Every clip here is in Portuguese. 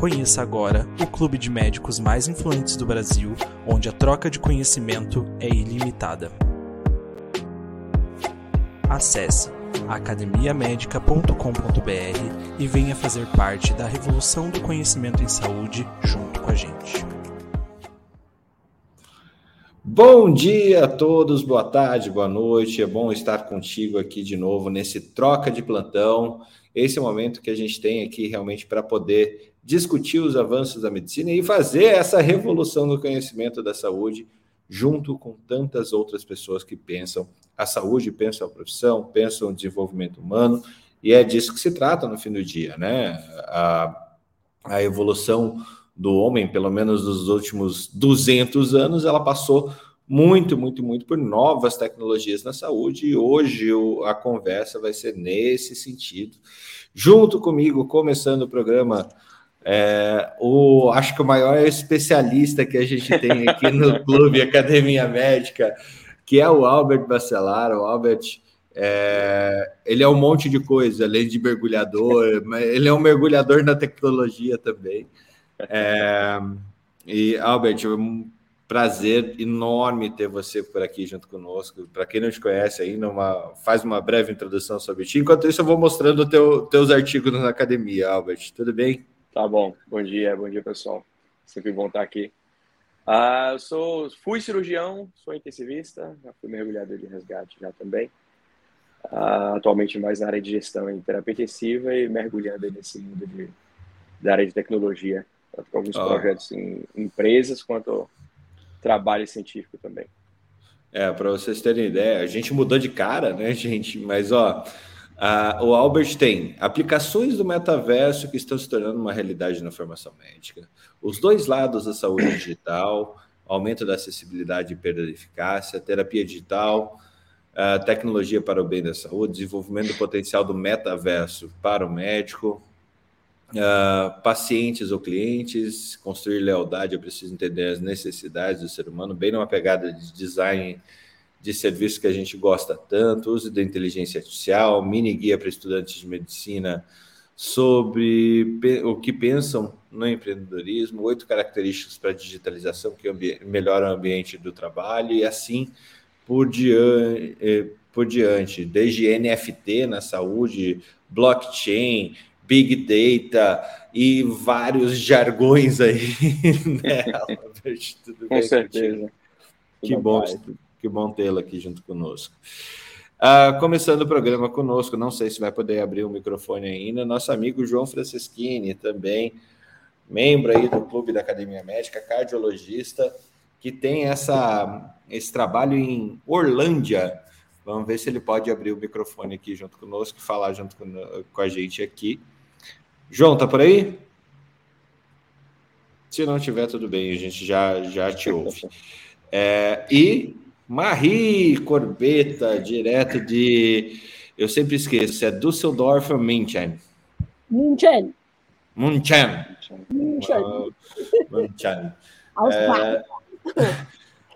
Conheça agora o clube de médicos mais influentes do Brasil, onde a troca de conhecimento é ilimitada. Acesse academiamedica.com.br e venha fazer parte da revolução do conhecimento em saúde junto com a gente. Bom dia a todos, boa tarde, boa noite. É bom estar contigo aqui de novo nesse troca de plantão. Esse é o momento que a gente tem aqui realmente para poder discutir os avanços da medicina e fazer essa revolução no conhecimento da saúde junto com tantas outras pessoas que pensam a saúde, pensam a profissão, pensam o desenvolvimento humano, e é disso que se trata no fim do dia, né? A, a evolução do homem, pelo menos nos últimos 200 anos, ela passou muito, muito, muito por novas tecnologias na saúde, e hoje o, a conversa vai ser nesse sentido. Junto comigo, começando o programa é, o, acho que o maior especialista que a gente tem aqui no Clube Academia Médica, que é o Albert Bacelar. O Albert, é, ele é um monte de coisa, além de mergulhador, mas ele é um mergulhador na tecnologia também. É, e, Albert, é um prazer enorme ter você por aqui junto conosco. Para quem não te conhece ainda, uma, faz uma breve introdução sobre ti. Enquanto isso, eu vou mostrando teu, teus artigos na academia, Albert. Tudo bem? Tá bom. Bom dia, bom dia, pessoal. Sempre bom estar aqui. Uh, eu sou, fui cirurgião, sou intensivista, já fui mergulhador de resgate já também. Uh, atualmente mais na área de gestão em terapia intensiva e mergulhando nesse mundo de, da área de tecnologia, tanto com alguns oh. projetos em empresas quanto trabalho científico também. É, para vocês terem ideia, a gente mudou de cara, né, gente? Mas ó, Uh, o Albert tem aplicações do metaverso que estão se tornando uma realidade na formação médica, os dois lados da saúde digital, aumento da acessibilidade e perda de eficácia, terapia digital, uh, tecnologia para o bem da saúde, desenvolvimento do potencial do metaverso para o médico, uh, pacientes ou clientes, construir lealdade, eu preciso entender as necessidades do ser humano, bem numa pegada de design de serviços que a gente gosta tanto, uso da inteligência artificial, mini guia para estudantes de medicina sobre o que pensam no empreendedorismo, oito características para digitalização que melhoram o ambiente do trabalho e assim por diante, eh, por diante, desde NFT na saúde, blockchain, big data e vários jargões aí. Né, Com certeza. Que bom. Que bom tê-lo aqui junto conosco. Uh, começando o programa conosco, não sei se vai poder abrir o microfone ainda, nosso amigo João Franceschini, também membro aí do Clube da Academia Médica, cardiologista, que tem essa, esse trabalho em Orlândia. Vamos ver se ele pode abrir o microfone aqui junto conosco falar junto com, com a gente aqui. João, tá por aí? Se não tiver, tudo bem, a gente já, já te ouve. É, e Marie Corbeta, direto de. Eu sempre esqueço, é Düsseldorf ou München? München. München. München. München. É,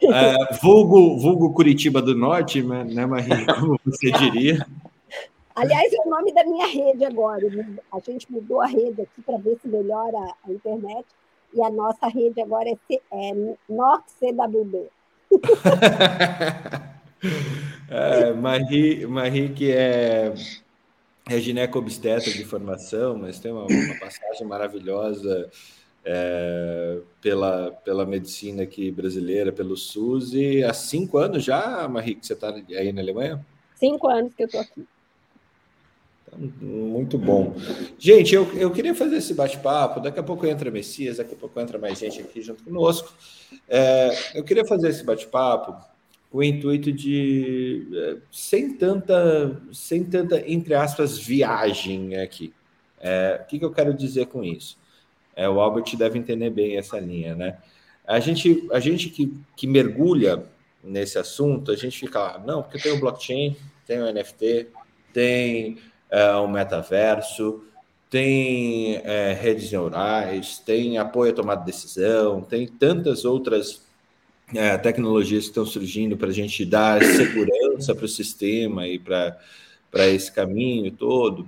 é, vulgo, vulgo Curitiba do Norte, né, né Marie? Como você diria? Aliás, é o nome da minha rede agora. Né? A gente mudou a rede aqui para ver se melhora a internet. E a nossa rede agora é, C, é NorCWB. É, Marie, Marie, que é, é gineco-obstetra de formação, mas tem uma, uma passagem maravilhosa é, pela, pela medicina aqui brasileira, pelo SUS, e há cinco anos já, Marie, que você está aí na Alemanha? Cinco anos que eu estou aqui. Muito bom. Gente, eu, eu queria fazer esse bate-papo. Daqui a pouco entra Messias, daqui a pouco entra mais gente aqui junto conosco. É, eu queria fazer esse bate-papo com o intuito de é, sem tanta, sem tanta, entre aspas, viagem aqui. É, o que, que eu quero dizer com isso? É, o Albert deve entender bem essa linha, né? A gente, a gente que, que mergulha nesse assunto, a gente fica lá, não, porque tem o blockchain, tem o NFT, tem é, o metaverso, tem é, redes neurais, tem apoio à tomada de decisão, tem tantas outras é, tecnologias que estão surgindo para a gente dar segurança para o sistema e para esse caminho todo.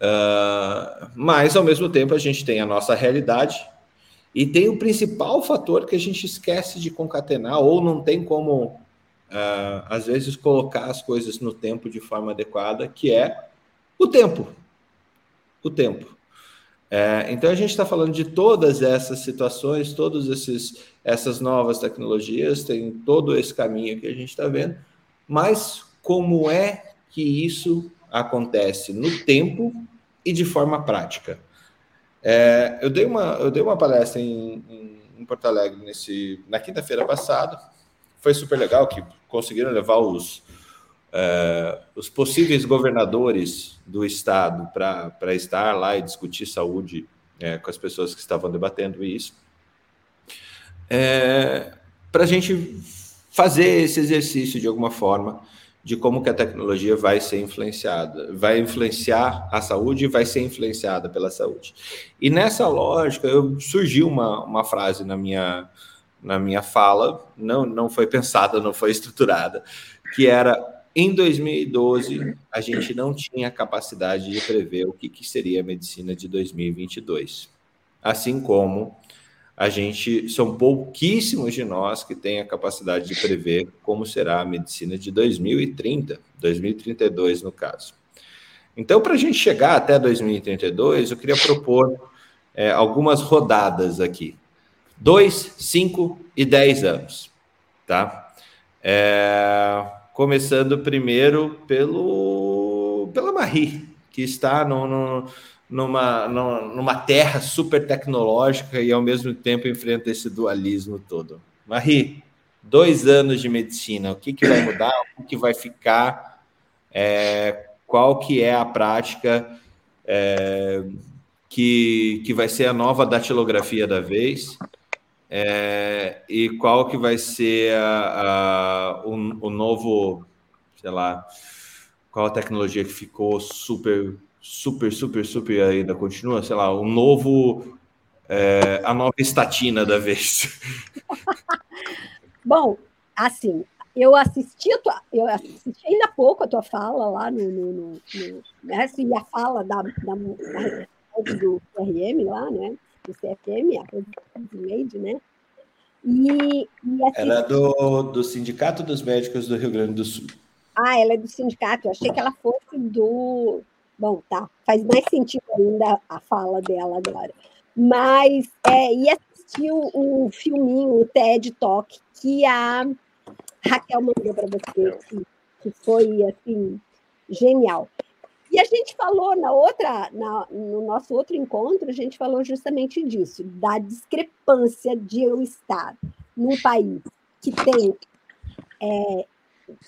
Uh, mas, ao mesmo tempo, a gente tem a nossa realidade e tem o principal fator que a gente esquece de concatenar ou não tem como, uh, às vezes, colocar as coisas no tempo de forma adequada, que é o tempo. O tempo. É, então a gente está falando de todas essas situações, todas essas novas tecnologias, tem todo esse caminho que a gente está vendo, mas como é que isso acontece no tempo e de forma prática? É, eu, dei uma, eu dei uma palestra em, em, em Porto Alegre nesse, na quinta-feira passada, foi super legal que conseguiram levar os, uh, os possíveis governadores do estado para estar lá e discutir saúde é, com as pessoas que estavam debatendo isso, é, para a gente fazer esse exercício de alguma forma de como que a tecnologia vai ser influenciada, vai influenciar a saúde e vai ser influenciada pela saúde. E nessa lógica, eu, surgiu uma, uma frase na minha, na minha fala, não, não foi pensada, não foi estruturada, que era em 2012, a gente não tinha capacidade de prever o que, que seria a medicina de 2022. Assim como a gente são pouquíssimos de nós que têm a capacidade de prever como será a medicina de 2030, 2032 no caso. Então, para a gente chegar até 2032, eu queria propor é, algumas rodadas aqui: dois, cinco e dez anos, tá? É, começando primeiro pelo pela Marie, que está no, no, numa, numa terra super tecnológica e ao mesmo tempo enfrenta esse dualismo todo. Marie, dois anos de medicina, o que, que vai mudar, o que vai ficar, é, qual que é a prática é, que, que vai ser a nova datilografia da vez é, e qual que vai ser a, a, o, o, novo, sei lá, qual a tecnologia que ficou super, super, super, super ainda continua, sei lá, o novo, é, a nova estatina da vez. Bom, assim, eu assisti, a tua, eu assisti ainda pouco a tua fala lá no, no, no, no né, assim, a fala da, da, da do CRM lá, né? Do CFM, a Lady, né? E, e assim, ela é do, do Sindicato dos Médicos do Rio Grande do Sul. Ah, ela é do sindicato. Eu achei que ela fosse do. Bom, tá. Faz mais sentido ainda a fala dela agora. Mas, é, e assistir o, o filminho, o TED Talk, que a Raquel mandou para você, que, que foi, assim, genial. E a gente falou na outra, na, no nosso outro encontro, a gente falou justamente disso, da discrepância de eu estar num país que tem é,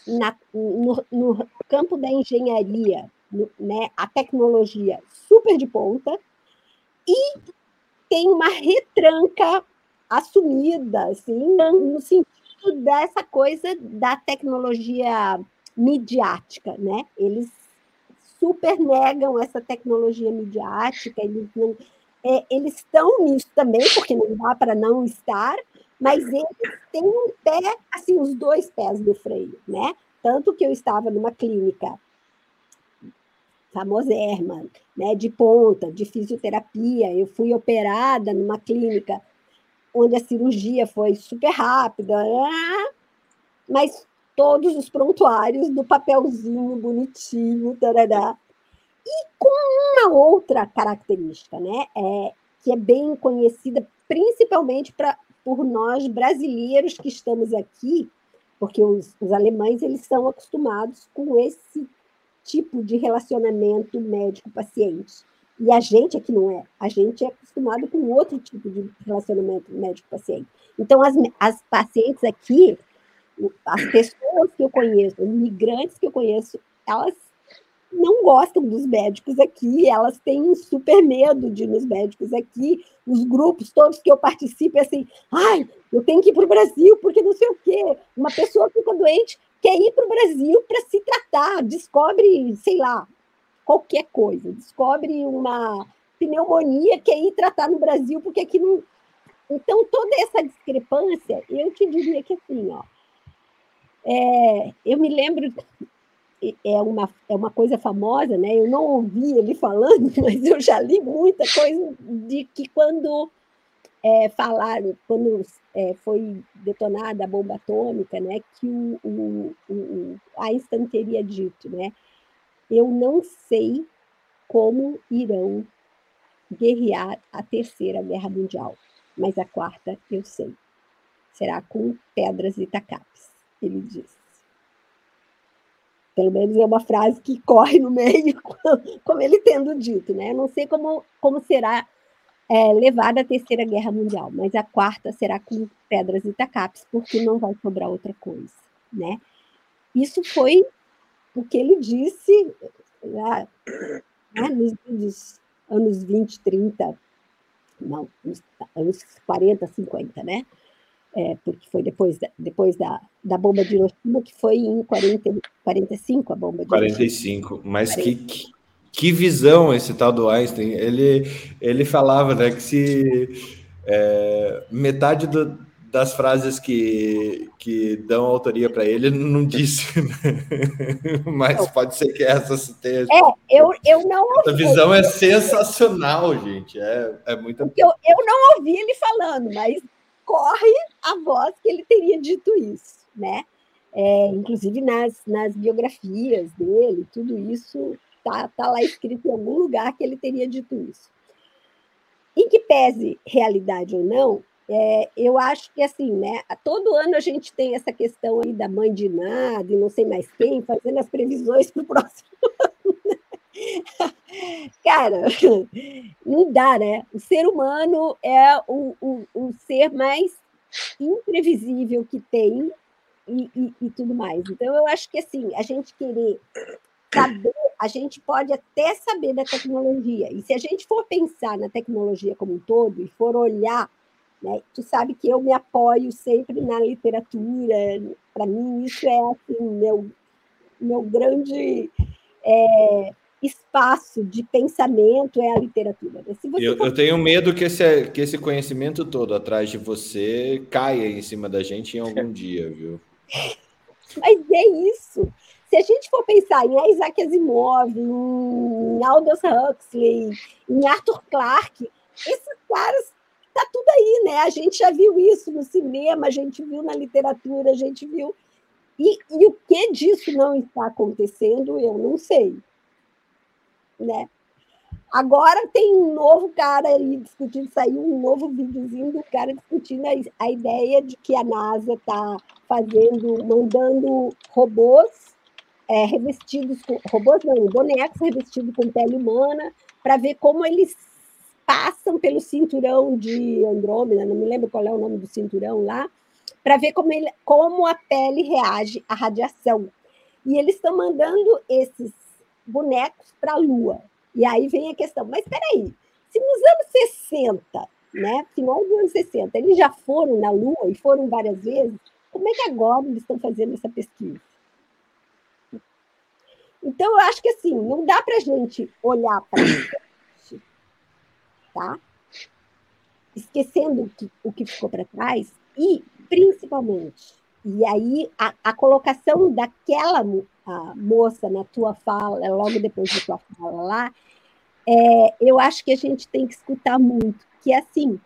na, no, no, campo da engenharia, no, né, a tecnologia super de ponta, e tem uma retranca assumida, assim, no sentido dessa coisa da tecnologia midiática, né? Eles super negam essa tecnologia midiática, eles não. É, eles estão nisso também, porque não dá para não estar, mas eles têm um pé, assim, os dois pés do freio, né? Tanto que eu estava numa clínica famosérrima, né, de ponta, de fisioterapia, eu fui operada numa clínica onde a cirurgia foi super rápida, mas todos os prontuários do papelzinho bonitinho, tarará. E com uma outra característica, né? É que é bem conhecida principalmente pra, por nós brasileiros que estamos aqui, porque os, os alemães eles são acostumados com esse tipo de relacionamento médico-paciente. E a gente aqui não é. A gente é acostumado com outro tipo de relacionamento médico-paciente. Então, as, as pacientes aqui, as pessoas que eu conheço, os migrantes que eu conheço, elas não gostam dos médicos aqui, elas têm super medo de ir nos médicos aqui. Os grupos todos que eu participo, é assim, ai, eu tenho que ir para o Brasil, porque não sei o quê. Uma pessoa fica doente, quer ir para o Brasil para se tratar, descobre, sei lá, qualquer coisa, descobre uma pneumonia, quer ir tratar no Brasil, porque aqui não. Então, toda essa discrepância, eu te diria que assim, ó. É, eu me lembro, é uma, é uma coisa famosa, né? Eu não ouvi ele falando, mas eu já li muita coisa de que quando é, falaram, quando é, foi detonada a bomba atômica, né, que o, o, o, Einstein teria dito, né, eu não sei como irão guerrear a terceira guerra mundial, mas a quarta eu sei. Será com pedras e tacapes, ele disse. Pelo menos é uma frase que corre no meio, como ele tendo dito, né? Não sei como, como será é, levada à Terceira Guerra Mundial, mas a quarta será com pedras e tacapes, porque não vai sobrar outra coisa, né? Isso foi o que ele disse lá, né, nos, anos 20, 30, não, nos anos 40, 50, né? É, porque foi depois, da, depois da, da bomba de Hiroshima, que foi em 40, 45 a bomba de 45, Hiroshima. mas 45. que, que visão esse tal do Einstein. Ele, ele falava né, que se é, metade do, das frases que, que dão autoria para ele não disse, né? mas pode ser que essa se tenha. É, eu, eu não ouvi. Essa visão é sensacional, gente. É, é muito. Eu, eu não ouvi ele falando, mas corre a voz que ele teria dito isso, né? É, inclusive nas, nas biografias dele, tudo isso Está tá lá escrito em algum lugar que ele teria dito isso. Em que pese realidade ou não, é, eu acho que assim, né? Todo ano a gente tem essa questão aí da mãe de nada e não sei mais quem fazendo as previsões para o próximo ano. Cara, não dá, né? O ser humano é o, o, o ser mais imprevisível que tem e, e, e, tudo mais. Então, eu acho que assim, a gente querer saber, a gente pode até saber da tecnologia. E se a gente for pensar na tecnologia como um todo e for olhar, né, tu sabe que eu me apoio sempre na literatura. Para mim isso é assim, meu meu grande é, espaço de pensamento é a literatura. Né? eu, for... eu, tenho medo que esse, que esse conhecimento todo atrás de você caia em cima da gente em algum dia, viu? Mas é isso. Se a gente for pensar em Isaac Asimov, em Aldous Huxley, em Arthur Clarke, esses caras tá tudo aí, né? A gente já viu isso no cinema, a gente viu na literatura, a gente viu. E, e o que disso não está acontecendo, eu não sei. Né? Agora tem um novo cara aí discutindo, saiu um novo videozinho do cara discutindo a, a ideia de que a NASA está fazendo, mandando robôs é, revestidos com robôs, não, bonecos revestidos com pele humana, para ver como eles passam pelo cinturão de Andrômeda, não me lembro qual é o nome do cinturão lá, para ver como, ele, como a pele reage à radiação. E eles estão mandando esses bonecos para a Lua. E aí vem a questão, mas espera aí, se nos anos 60, né, final dos anos 60, eles já foram na Lua e foram várias vezes, como é que agora eles estão fazendo essa pesquisa? Então, eu acho que assim, não dá para a gente olhar para tá? esquecendo o que, o que ficou para trás e, principalmente, e aí a, a colocação daquela moça na tua fala, logo depois da tua fala lá, é, eu acho que a gente tem que escutar muito, que é assim,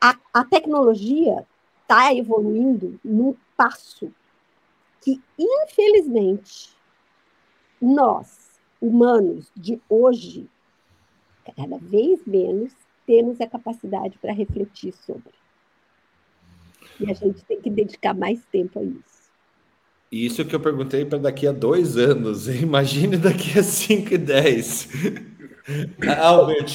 a, a tecnologia está evoluindo num passo que, infelizmente, nós, humanos de hoje, cada vez menos temos a capacidade para refletir sobre. E a gente tem que dedicar mais tempo a isso. Isso que eu perguntei para daqui a dois anos. Imagine daqui a 5 e 10. Albert,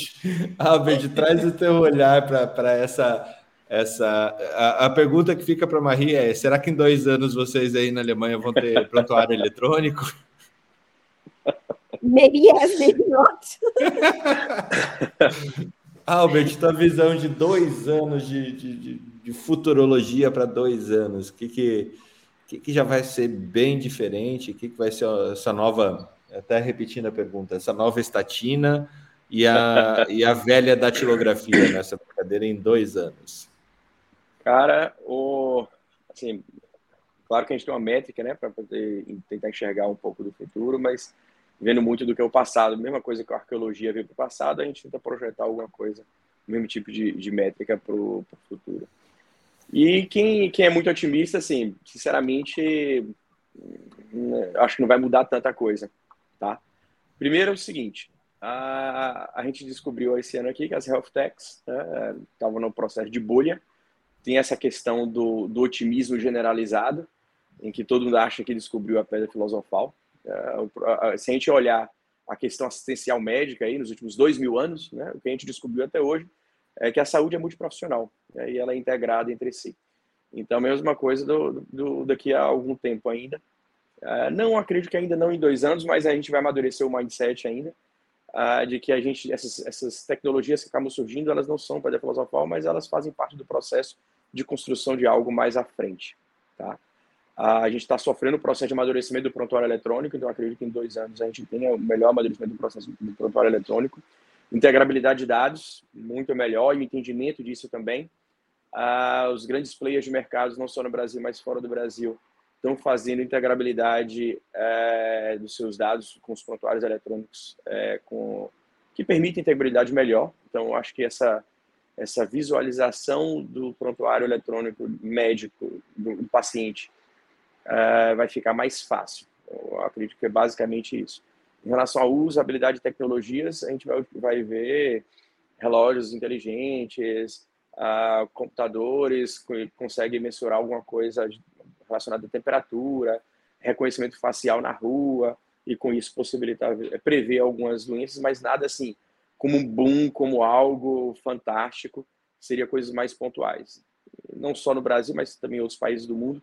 Albert, traz o teu olhar para essa. essa a, a, pergunta que fica para a Maria é: será que em dois anos vocês aí na Alemanha vão ter prontuário eletrônico? Maybe yes, maybe not. Albert, tua visão de dois anos de, de, de, de futurologia para dois anos, o que, que, que, que, já vai ser bem diferente? O que, que vai ser essa nova, até repetindo a pergunta, essa nova estatina e a, e a velha datilografia nessa brincadeira em dois anos? Cara, o, assim, claro que a gente tem uma métrica, né, para poder tentar enxergar um pouco do futuro, mas vendo muito do que é o passado, mesma coisa que a arqueologia veio para o passado, a gente tenta projetar alguma coisa, o mesmo tipo de, de métrica para o futuro. E quem, quem é muito otimista, assim, sinceramente, hum, acho que não vai mudar tanta coisa, tá? Primeiro é o seguinte, a, a gente descobriu esse ano aqui que as health techs estavam né, no processo de bolha, tem essa questão do, do otimismo generalizado, em que todo mundo acha que descobriu a pedra filosofal, é, se a gente olhar a questão assistencial médica aí nos últimos dois mil anos, né, o que a gente descobriu até hoje é que a saúde é multiprofissional né, e ela é integrada entre si. Então, mesma coisa do, do daqui a algum tempo ainda. Uh, não acredito que ainda não em dois anos, mas a gente vai amadurecer o mindset ainda uh, de que a gente essas, essas tecnologias que acabam surgindo, elas não são para filosofal, mas elas fazem parte do processo de construção de algo mais à frente, tá? A gente está sofrendo o processo de amadurecimento do prontuário eletrônico, então acredito que em dois anos a gente tenha o melhor amadurecimento do processo do prontuário eletrônico. Integrabilidade de dados, muito melhor, e o entendimento disso também. Ah, os grandes players de mercado, não só no Brasil, mas fora do Brasil, estão fazendo integrabilidade é, dos seus dados com os prontuários eletrônicos, é, com, que permite integrabilidade melhor. Então, acho que essa, essa visualização do prontuário eletrônico médico do, do paciente uh, vai ficar mais fácil. Eu acredito que é basicamente isso. Em relação à usabilidade de tecnologias, a gente vai, vai ver relógios inteligentes, uh, computadores que conseguem mensurar alguma coisa relacionada à temperatura, reconhecimento facial na rua, e com isso possibilitar prever algumas doenças, mas nada assim como um boom, como algo fantástico, seria coisas mais pontuais. Não só no Brasil, mas também em outros países do mundo.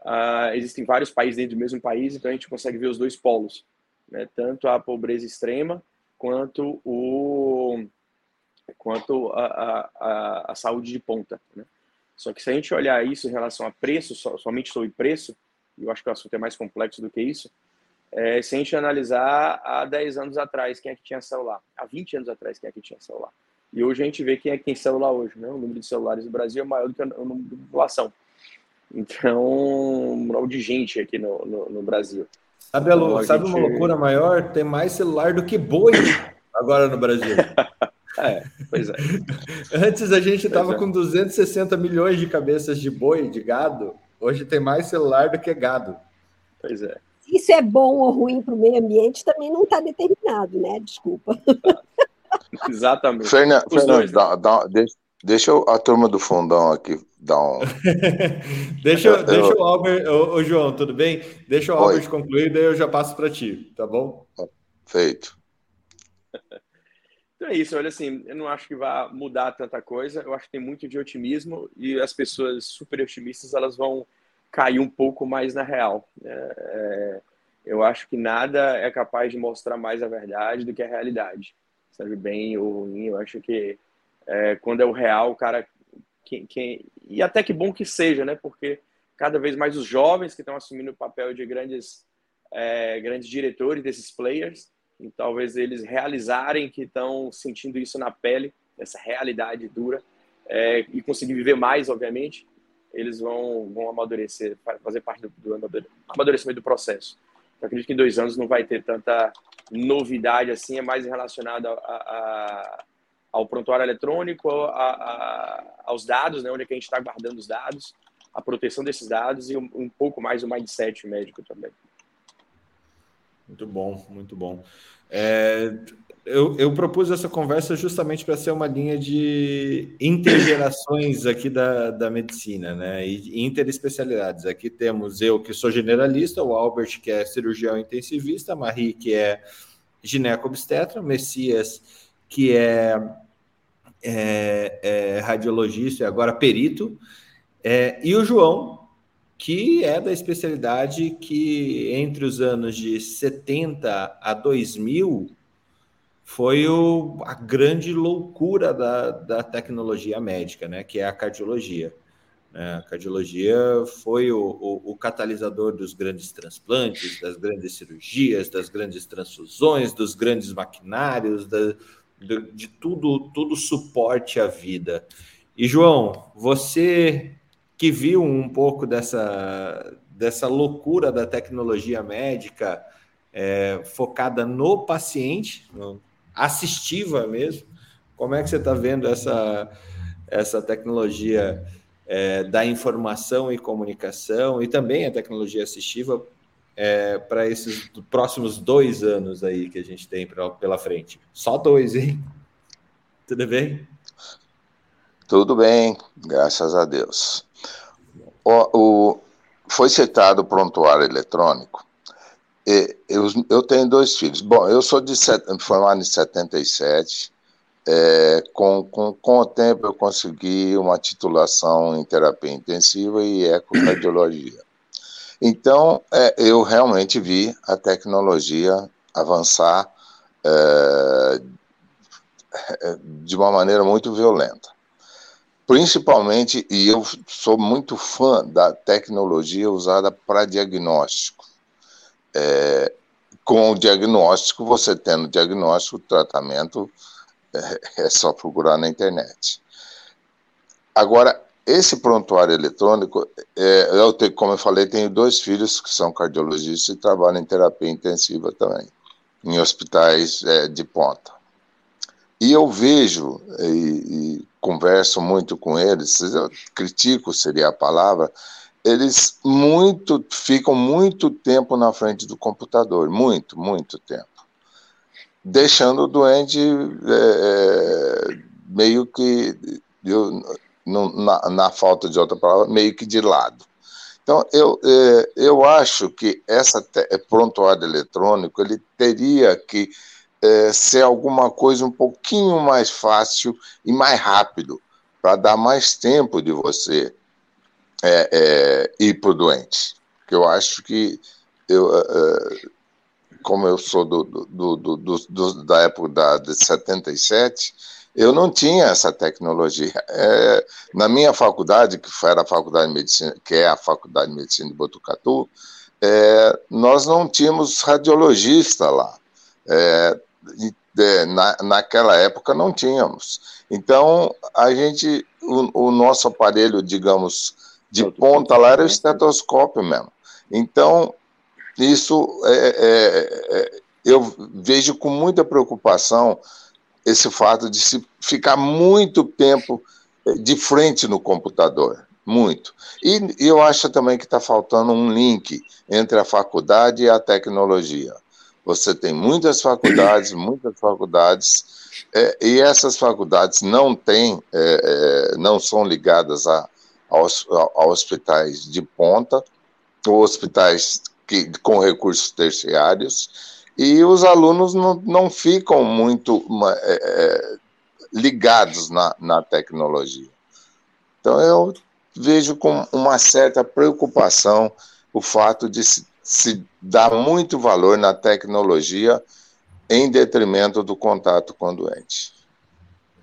Uh, existem vários países dentro do mesmo país, então a gente consegue ver os dois polos, né? tanto a pobreza extrema quanto o quanto a, a, a saúde de ponta. Né? Só que se a gente olhar isso em relação a preço, somente sobre preço, eu acho que o assunto é mais complexo do que isso, é, se a gente analisar há 10 anos atrás quem é que tinha celular, há 20 anos atrás quem é que tinha celular. E hoje a gente vê quem é que tem celular hoje. Né? O número de celulares no Brasil é maior do que o número de população. Então, um de gente aqui no, no, no Brasil. Sabe, então, sabe gente... uma loucura maior? Tem mais celular do que boi agora no Brasil. é, pois é. Antes a gente estava é. com 260 milhões de cabeças de boi, de gado. Hoje tem mais celular do que gado. Pois é. Isso é bom ou ruim para o meio ambiente também não está determinado, né? Desculpa. Exatamente. Fernando, dá, dá, deixa, deixa a turma do fundão aqui dar um. deixa, eu, deixa o Albert. Ô, ô, João, tudo bem? Deixa o Albert Oi. concluir, daí eu já passo para ti, tá bom? Feito. Então é isso, olha assim, eu não acho que vai mudar tanta coisa, eu acho que tem muito de otimismo e as pessoas super otimistas elas vão cair um pouco mais na real. É, é, eu acho que nada é capaz de mostrar mais a verdade do que a realidade, sabe, bem ou ruim, eu acho que é, quando é o real, o cara quem, quem, e até que bom que seja, né? Porque cada vez mais os jovens que estão assumindo o papel de grandes, é, grandes diretores desses players, e talvez eles realizarem que estão sentindo isso na pele, essa realidade dura, é, e conseguir viver mais, obviamente, eles vão, vão amadurecer, fazer parte do, do amadurecimento do processo. Eu acredito que em dois anos não vai ter tanta novidade assim, é mais relacionado a, a, ao prontuário eletrônico, a, a, aos dados, né, onde é que a gente está guardando os dados, a proteção desses dados e um, um pouco mais o mindset médico também. Muito bom, muito bom. É, eu, eu, propus essa conversa justamente para ser uma linha de intergerações aqui da, da medicina, né? E interespecialidades. Aqui temos eu, que sou generalista, o Albert, que é cirurgião intensivista, a Marie, que é gineco-obstetra, Messias, que é, é, é radiologista e agora perito, é, e o João, que é da especialidade que entre os anos de 70 a 2000 foi o, a grande loucura da, da tecnologia médica, né, que é a cardiologia. Né? A cardiologia foi o, o, o, catalisador dos grandes transplantes, das grandes cirurgias, das grandes transfusões, dos grandes maquinários, da, de, de tudo, tudo suporte à vida. E João, você que viu um pouco dessa, dessa loucura da tecnologia médica é, focada no paciente, no, assistiva mesmo. Como é que você está vendo essa, essa tecnologia é, da informação e comunicação e também a tecnologia assistiva é, para esses próximos dois anos aí que a gente tem pra, pela frente? Só dois, hein? Tudo bem? Tudo bem, graças a Deus. O, o foi citado o prontuário eletrônico eu, eu tenho dois filhos. Bom, eu sou de formado em 77. É, com, com, com o tempo eu consegui uma titulação em terapia intensiva e ecocardiologia. Então, é, eu realmente vi a tecnologia avançar é, de uma maneira muito violenta. Principalmente, e eu sou muito fã da tecnologia usada para diagnóstico é, com o diagnóstico, você tendo diagnóstico, o tratamento é, é só procurar na internet. Agora, esse prontuário eletrônico, é, eu tenho, como eu falei, tenho dois filhos que são cardiologistas e trabalham em terapia intensiva também, em hospitais é, de ponta. E eu vejo e, e, converso muito com eles, critico seria a palavra, eles muito ficam muito tempo na frente do computador, muito, muito tempo, deixando o doente é, é meio que eu, na, na, falta de outra palavra, meio que de lado. Então, eu, é, eu acho que essa é, prontuário eletrônico ele teria que é, ser alguma coisa um pouquinho mais fácil e mais rápido, para dar mais tempo de você é, é, ir para o doente. Eu acho que eu, é, como eu sou do, do, do, do, da época da, de 77, eu não tinha essa tecnologia. É, na minha faculdade, que era a faculdade de medicina, que é a faculdade de medicina de Botucatu, é, nós não tínhamos radiologista lá. É, na, naquela época não tínhamos. Então a gente, o, o nosso aparelho, digamos, de ponta lá era o estetoscópio mesmo. Então, isso é, é, é, eu vejo com muita preocupação esse fato de se ficar muito tempo é, de frente no computador, muito. E, eu acho também que está faltando um link entre a faculdade e a tecnologia. Você tem muitas faculdades, muitas faculdades, é, e essas faculdades não têm, é, não são ligadas a, aos, a hospitais de ponta, ou hospitais que, com recursos terciários, e os alunos não, não ficam muito é, é, ligados na, na tecnologia. Então, eu vejo com uma certa preocupação o fato de se, se dar muito valor na tecnologia em detrimento do contato com o doente.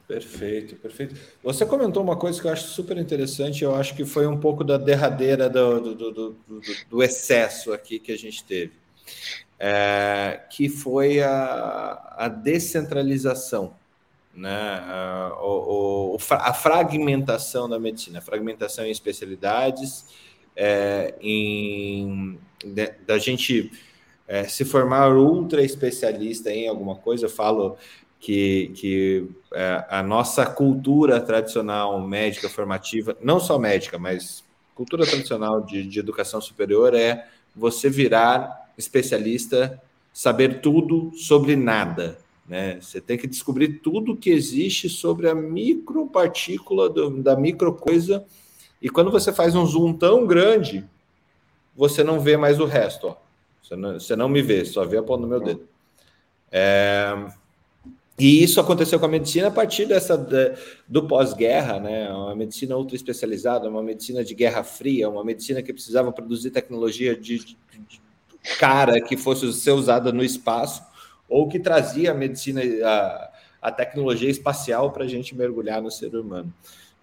Perfeito, perfeito. Você comentou uma coisa que eu acho super interessante, eu acho que foi um pouco da derradeira do, do, do, do, do excesso aqui que a gente teve, é, que foi a, a descentralização, né? a, o, a fragmentação da medicina, a fragmentação em especialidades, é, em, de, da gente é, se formar ultra especialista em alguma coisa, eu falo que, que é, a nossa cultura tradicional médica formativa, não só médica, mas cultura tradicional de, de educação superior é você virar especialista saber tudo sobre nada. Né? Você tem que descobrir tudo que existe sobre a micropartícula do, da microcoisa. E quando você faz um zoom tão grande, você não vê mais o resto. Ó. Você, não, você não me vê, só vê a ponta do meu dedo. É, e isso aconteceu com a medicina a partir dessa do pós-guerra, né? Uma medicina ultra especializada, uma medicina de guerra fria, uma medicina que precisava produzir tecnologia de, de, cara que fosse ser usada no espaço ou que trazia a medicina, a, a tecnologia espacial para a gente mergulhar no ser humano.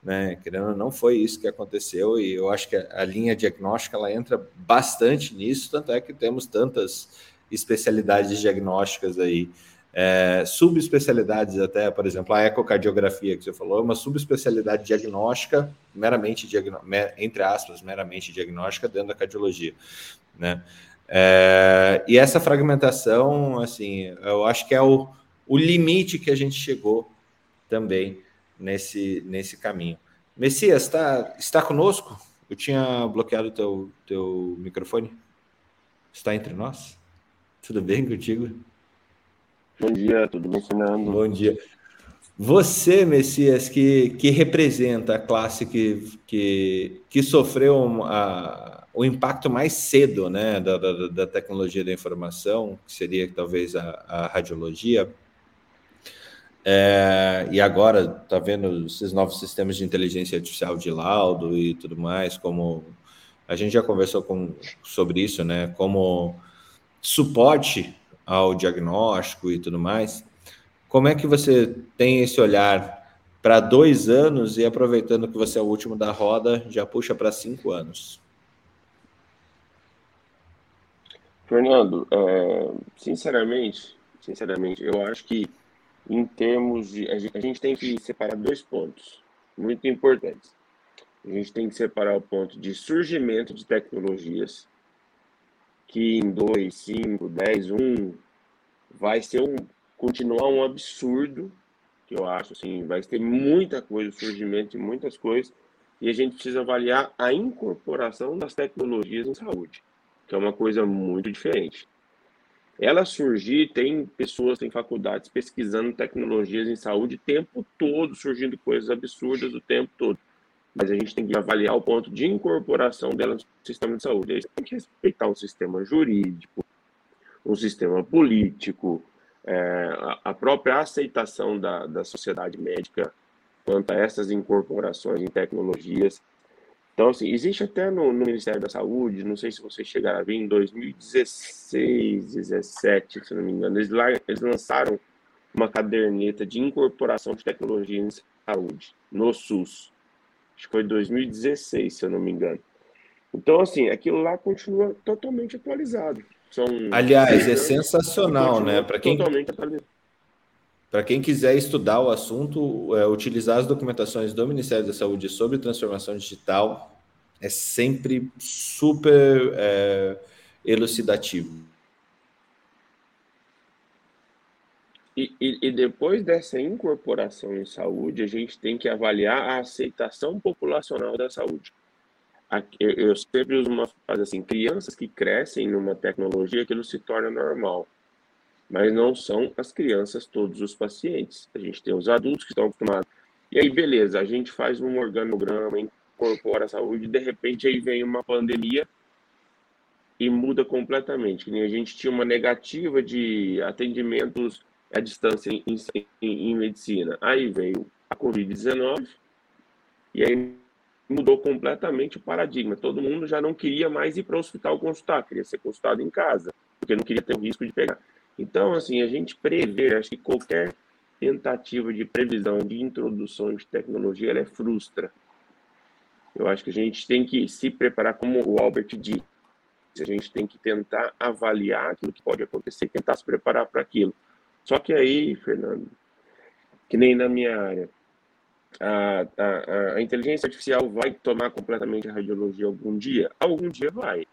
Né? Querendo não foi isso que aconteceu e eu acho que a, a linha diagnóstica ela entra bastante nisso, tanto é que temos tantas especialidades diagnósticas aí é, subespecialidades até, por exemplo, a ecocardiografia que você falou, é uma subespecialidade diagnóstica, meramente, diagno, entre aspas, meramente diagnóstica dentro da cardiologia, né? É, e essa fragmentação, assim, eu acho que é o, o limite que a gente chegou também nesse, nesse caminho. Messias, tá, está conosco? Eu tinha bloqueado o teu, teu microfone. Está entre nós? Tudo bem contigo? Bom dia, tudo bem, Fernando? Bom dia. Você, Messias, que, que representa a classe que, que, que sofreu a, o impacto mais cedo né, da, da, da, tecnologia da informação, que seria talvez a, a radiologia, é, e agora está vendo esses novos sistemas de inteligência artificial de laudo e tudo mais, como a gente já conversou com, sobre isso, né? Como suporte ao diagnóstico e tudo mais. Como é que você tem esse olhar para dois anos e aproveitando que você é o último da roda, já puxa para cinco anos? Fernando, é, sinceramente, sinceramente, eu acho que em termos de a gente tem que separar dois pontos muito importantes. A gente tem que separar o ponto de surgimento de tecnologias que em 2, 5, 10, 1 vai ser um continuar um absurdo, que eu acho assim, vai ter muita coisa, surgimento de muitas coisas, e a gente precisa avaliar a incorporação das tecnologias em saúde, que é uma coisa muito diferente. Ela surgir, tem pessoas, tem faculdades pesquisando tecnologias em saúde o tempo todo, surgindo coisas absurdas o tempo todo mas a gente tem que avaliar o ponto de incorporação dela no sistema de saúde. A gente tem que respeitar um sistema jurídico, um sistema político, é, a própria aceitação da, da sociedade médica quanto a essas incorporações em tecnologias. Então, assim, existe até no, no Ministério da Saúde, não sei se vocês chegaram a ver, em 2016, 17, se não me engano, eles, lá, eles lançaram uma caderneta de incorporação de tecnologia em saúde, no SUS acho que foi 2016, se eu não me engano. Então, assim, aquilo lá continua totalmente atualizado. São Aliás, é sensacional, né? Para quem para quem quiser estudar o assunto, é, utilizar as documentações do Ministério da Saúde sobre transformação digital é sempre super é, elucidativo. E, e, e, depois dessa incorporação em saúde, a gente tem que avaliar a aceitação populacional da saúde. Eu, eu sempre uso uma frase assim: crianças que crescem numa tecnologia, aquilo se torna normal. Mas não são as crianças todos os pacientes. A gente tem os adultos que estão acostumados. E aí, beleza, a gente faz um organograma, incorpora a saúde, de repente aí vem uma pandemia e muda completamente. A gente tinha uma negativa de atendimentos a distância em, em, em medicina. Aí veio a Covid-19 e aí mudou completamente o paradigma. Todo mundo já não queria mais ir para o hospital consultar, queria ser consultado em casa, porque não queria ter o risco de pegar. Então, assim, a gente prevê, acho que qualquer tentativa de previsão, de introdução de tecnologia, ela é frustra. Eu acho que a gente tem que se preparar, como o Albert disse, a gente tem que tentar avaliar aquilo que pode acontecer, tentar se preparar para aquilo. Só que aí, Fernando, que nem na minha área, a, a, a inteligência artificial vai tomar completamente a radiologia algum dia? Algum dia vai.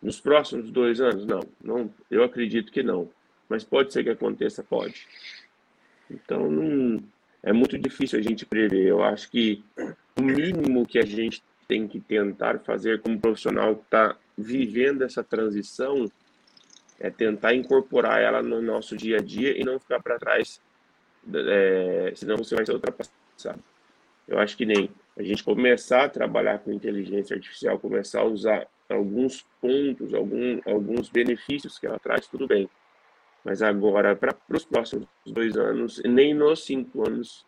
Nos próximos dois anos? Não, não eu acredito que não. Mas pode ser que aconteça, pode. Então, não, é muito difícil a gente prever. Eu acho que o mínimo que a gente tem que tentar fazer como profissional que está vivendo essa transição É tentar incorporar ela no nosso dia a dia e não ficar para trás, é, senão você vai ser ultrapassado. Eu acho que nem a gente começar a trabalhar com inteligência artificial, começar a usar alguns pontos, algum, alguns benefícios que ela traz, tudo bem. Mas agora, para os próximos dois anos, nem nos cinco anos,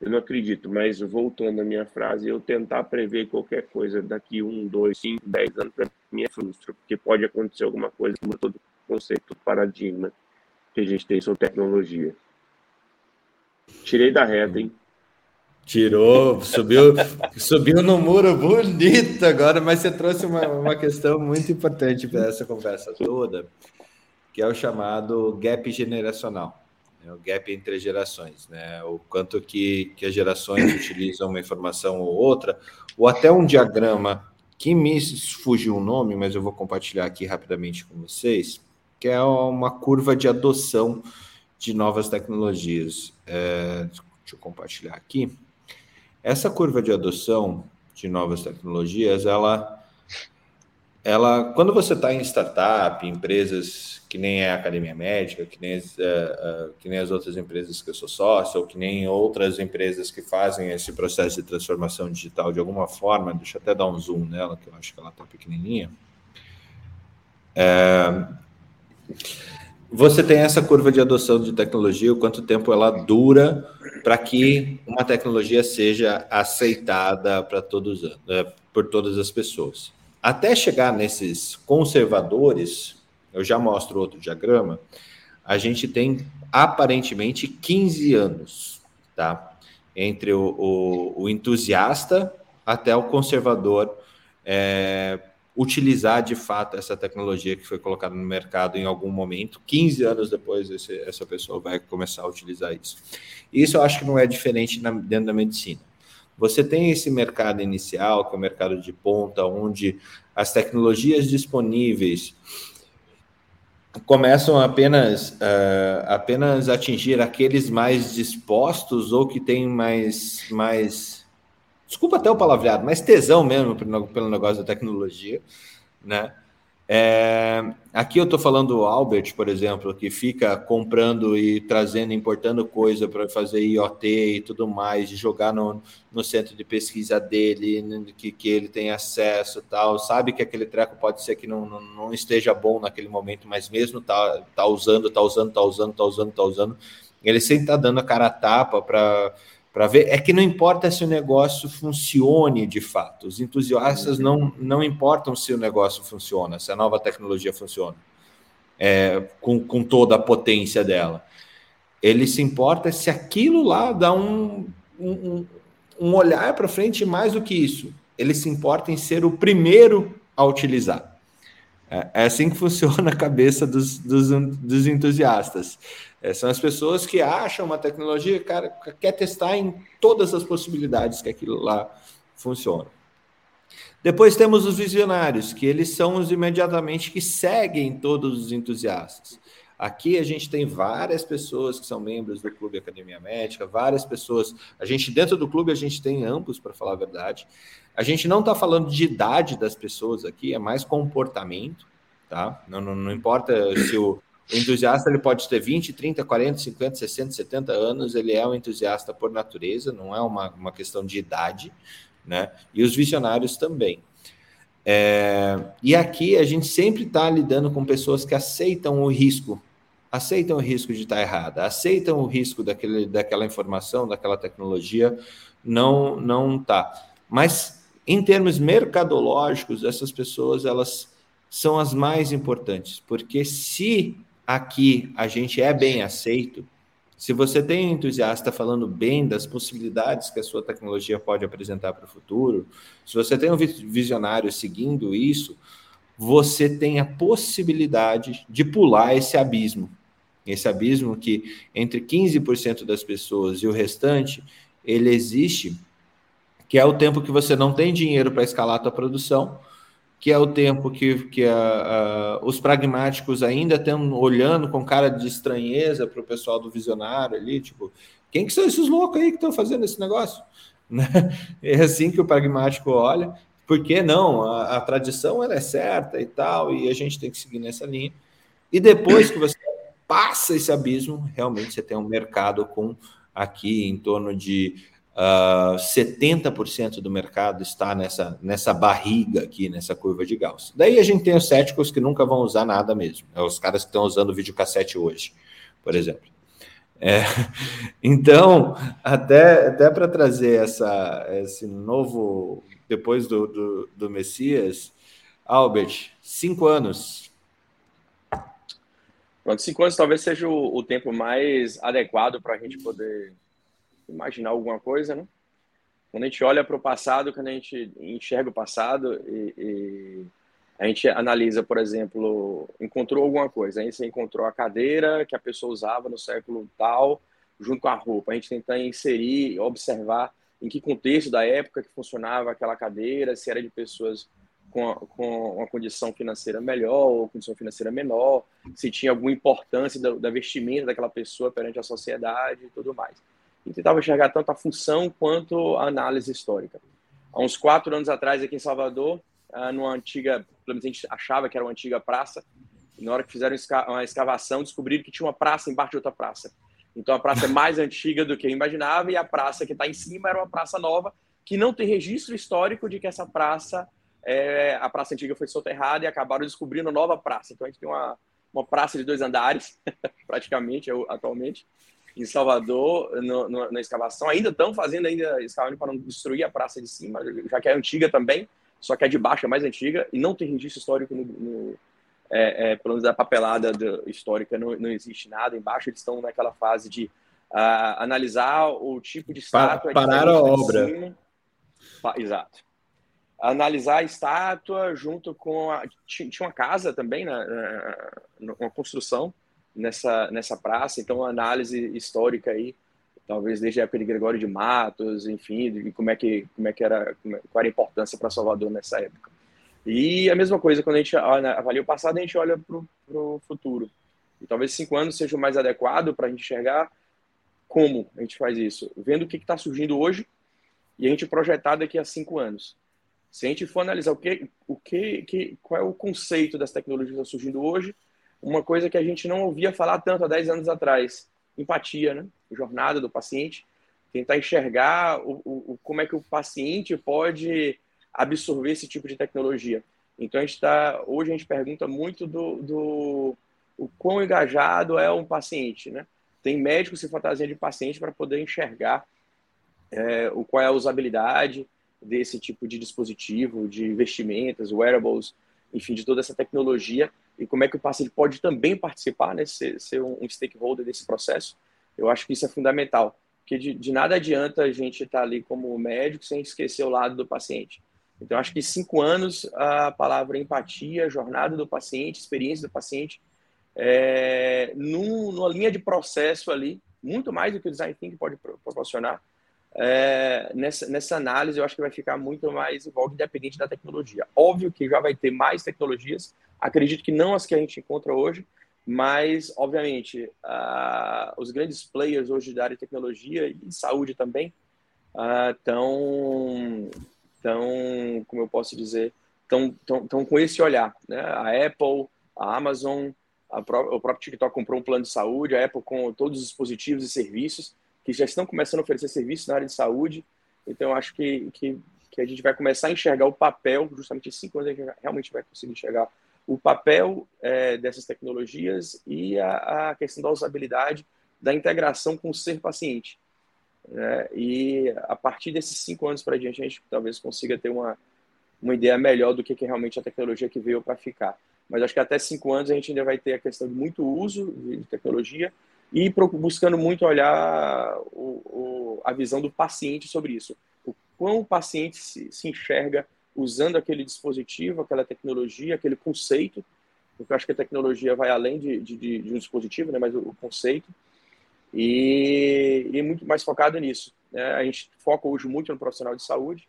eu não acredito. Mas voltando à minha frase, eu tentar prever qualquer coisa daqui um, dois, cinco, dez anos, para mim é frustro, porque pode acontecer alguma coisa como todo conceito, todo paradigma que a gente tem sobre tecnologia. Tirei da reta, hein? Tirou, subiu, subiu no muro bonito agora, mas você trouxe uma, uma questão muito importante para essa conversa toda, que é o chamado gap generacional, né? o gap entre gerações, né? O quanto que, que as gerações utilizam uma informação ou outra, ou até um diagrama que me fugiu o nome, mas eu vou compartilhar aqui rapidamente com vocês, que é uma curva de adoção de novas tecnologias. É, deixa eu compartilhar aqui. Essa curva de adoção de novas tecnologias, ela, ela quando você está em startup, empresas que nem é a Academia Médica, que nem, uh, uh, que nem as outras empresas que eu sou sócio, ou que nem outras empresas que fazem esse processo de transformação digital de alguma forma, deixa eu até dar um zoom nela, que eu acho que ela está pequenininha. É, você tem essa curva de adoção de tecnologia, o quanto tempo ela dura para que uma tecnologia seja aceitada para todos né, por todas as pessoas. Até chegar nesses conservadores, eu já mostro outro diagrama, a gente tem aparentemente 15 anos, tá? Entre o, o, o entusiasta até o conservador é, utilizar de fato essa tecnologia que foi colocada no mercado em algum momento. 15 anos depois, esse, essa pessoa vai começar a utilizar isso. Isso eu acho que não é diferente na, dentro da medicina. Você tem esse mercado inicial, que é o mercado de ponta, onde as tecnologias disponíveis começam apenas uh, apenas atingir aqueles mais dispostos ou que têm mais mais desculpa até o palavreado, mas tesão mesmo pelo negócio da tecnologia, né? É, aqui eu estou falando do Albert, por exemplo, que fica comprando e trazendo, importando coisa para fazer IoT e tudo mais, de jogar no, no centro de pesquisa dele, que, que ele tem acesso tal, sabe que aquele treco pode ser que não, não, não esteja bom naquele momento, mas mesmo tá, tá usando, tá usando, tá usando, tá usando, tá usando, ele sempre está dando a cara a tapa para para ver. É que não importa se o negócio funcione de fato. Os entusiastas não, não importam se o negócio funciona, se a nova tecnologia funciona, é, com, com toda a potência dela. Ele se importa se aquilo lá dá um, um, um olhar para frente mais do que isso. Ele se importa em ser o primeiro a utilizar. É, é assim que funciona a cabeça dos, dos, dos entusiastas. É, são as pessoas que acham uma tecnologia, cara, quer testar em todas as possibilidades que aquilo lá funciona. Depois temos os visionários, que eles são os imediatamente que seguem todos os entusiastas. Aqui a gente tem várias pessoas que são membros do Clube Academia Médica, várias pessoas. A gente, dentro do clube, a gente tem ambos, para falar a verdade. A gente não está falando de idade das pessoas aqui, é mais comportamento, tá? Não, não, não importa se o, entusiasta ele pode ter 20, 30, 40, 50, 60, 70 anos, ele é um entusiasta por natureza, não é uma, uma questão de idade, né? E os visionários também. É, e aqui a gente sempre está lidando com pessoas que aceitam o risco, aceitam o risco de estar errada, aceitam o risco daquele, daquela informação, daquela tecnologia, não não tá. Mas em termos mercadológicos, essas pessoas elas são as mais importantes, porque se aqui a gente é bem aceito, se você tem um entusiasta falando bem das possibilidades que a sua tecnologia pode apresentar para o futuro, se você tem um visionário seguindo isso, você tem a possibilidade de pular esse abismo. Esse abismo que entre 15% das pessoas e o restante, ele existe, que é o tempo que você não tem dinheiro para escalar a tua produção, que é o tempo que, que a, a, os pragmáticos ainda estão olhando com cara de estranheza para o pessoal do visionário ali, tipo, quem que são esses loucos aí que estão fazendo esse negócio? Né? É assim que o pragmático olha, porque não, a, a tradição ela é certa e tal, e a gente tem que seguir nessa linha. E depois que você passa esse abismo, realmente você tem um mercado com aqui em torno de uh, ah, 70% do mercado está nessa, nessa barriga aqui, nessa curva de Gauss. Daí a gente tem os céticos que nunca vão usar nada mesmo. É os caras que estão usando videocassete hoje, por exemplo. É, então, até, até para trazer essa, esse novo, depois do, do, do Messias, Albert, cinco anos. Pronto, cinco anos talvez seja o, o tempo mais adequado para a gente poder imaginar alguma coisa, né? Quando a gente olha para o passado, quando a gente enxerga o passado e, e, a gente analisa, por exemplo, encontrou alguma coisa, aí você encontrou a cadeira que a pessoa usava no século tal, junto com a roupa. A gente tenta inserir, observar em que contexto da época que funcionava aquela cadeira, se era de pessoas com, com uma condição financeira melhor ou condição financeira menor, se tinha alguma importância da, da vestimenta daquela pessoa perante a sociedade e tudo mais e tentava enxergar tanto a função quanto a análise histórica. Há uns quatro anos atrás, aqui em Salvador, ah, numa antiga, pelo menos a gente achava que era uma antiga praça, e na hora que fizeram uma escavação, descobriram que tinha uma praça embaixo de outra praça. Então a praça é mais antiga do que eu imaginava, e a praça que está em cima era uma praça nova, que não tem registro histórico de que essa praça, é, a praça antiga foi soterrada e acabaram descobrindo nova praça. Então a gente tem uma, uma praça de dois andares, praticamente, atualmente, em Salvador, no, no, na escavação. Ainda estão fazendo, ainda escavando para não destruir a praça de cima, já que é antiga também, só que é de baixo, é mais antiga, e não tem registro histórico no, no é, é, pelo menos da papelada do, histórica, não, não existe nada embaixo, eles estão naquela fase de uh, analisar o tipo de estátua. Parar a obra. Exato. Analisar a estátua junto com a. Tinha uma casa também, na, na, uma construção, nessa, nessa praça, então análise histórica aí, talvez desde a época de Gregório de Matos, enfim, de como é que, como é que era, é, qual era a importância para Salvador nessa época. E a mesma coisa, quando a gente avalia o passado, a gente olha para o futuro. E talvez cinco anos seja o mais adequado para a gente enxergar como a gente faz isso, vendo o que está surgindo hoje e a gente projetar daqui a cinco anos. Se a gente for analisar o que, o que, que qual é o conceito das tecnologias que estão surgindo hoje, uma coisa que a gente não ouvia falar tanto há 10 anos atrás, empatia, né? Jornada do paciente, tentar enxergar o, o, como é que o paciente pode absorver esse tipo de tecnologia. Então a gente está hoje a gente pergunta muito do, do o quão engajado é um paciente, né? Tem médico se fantasiando de paciente para poder enxergar é, o qual é a usabilidade desse tipo de dispositivo, de vestimentas, wearables, enfim, de toda essa tecnologia e como é que o paciente pode também participar, né, ser, ser um stakeholder desse processo. Eu acho que isso é fundamental, porque de, de nada adianta a gente estar ali como médico sem esquecer o lado do paciente. Então, acho que cinco anos, a palavra empatia, jornada do paciente, experiência do paciente, é, num, numa linha de processo ali, muito mais do que o design thinking pode proporcionar, é, nessa, nessa análise eu acho que vai ficar muito mais envolvido independente da tecnologia. Óbvio que já vai ter mais tecnologias, acredito que não as que a gente encontra hoje, mas, obviamente, uh, os grandes players hoje da área de tecnologia e de saúde também estão, uh, tão, como eu posso dizer, estão tão, tão com esse olhar. Né? A Apple, a Amazon, a pró o próprio TikTok comprou um plano de saúde, a Apple com todos os dispositivos e serviços que já estão começando a oferecer serviços na área de saúde. Então, acho que, que, que a gente vai começar a enxergar o papel, justamente em cinco anos a gente realmente vai conseguir enxergar o papel é, dessas tecnologias e a, a, questão da usabilidade, da integração com o ser paciente. Né? E a partir desses cinco anos para diante, a gente talvez consiga ter uma, uma ideia melhor do que, que realmente a tecnologia que veio para ficar. Mas acho que até cinco anos a gente ainda vai ter a questão de muito uso de tecnologia e buscando muito olhar o, o, a visão do paciente sobre isso. O quão o paciente se, se, enxerga usando aquele dispositivo, aquela tecnologia, aquele conceito, porque eu acho que a tecnologia vai além de, de, de um dispositivo, né, mas o, o conceito, e, e, muito mais focado nisso. Né? A gente foca hoje muito no profissional de saúde.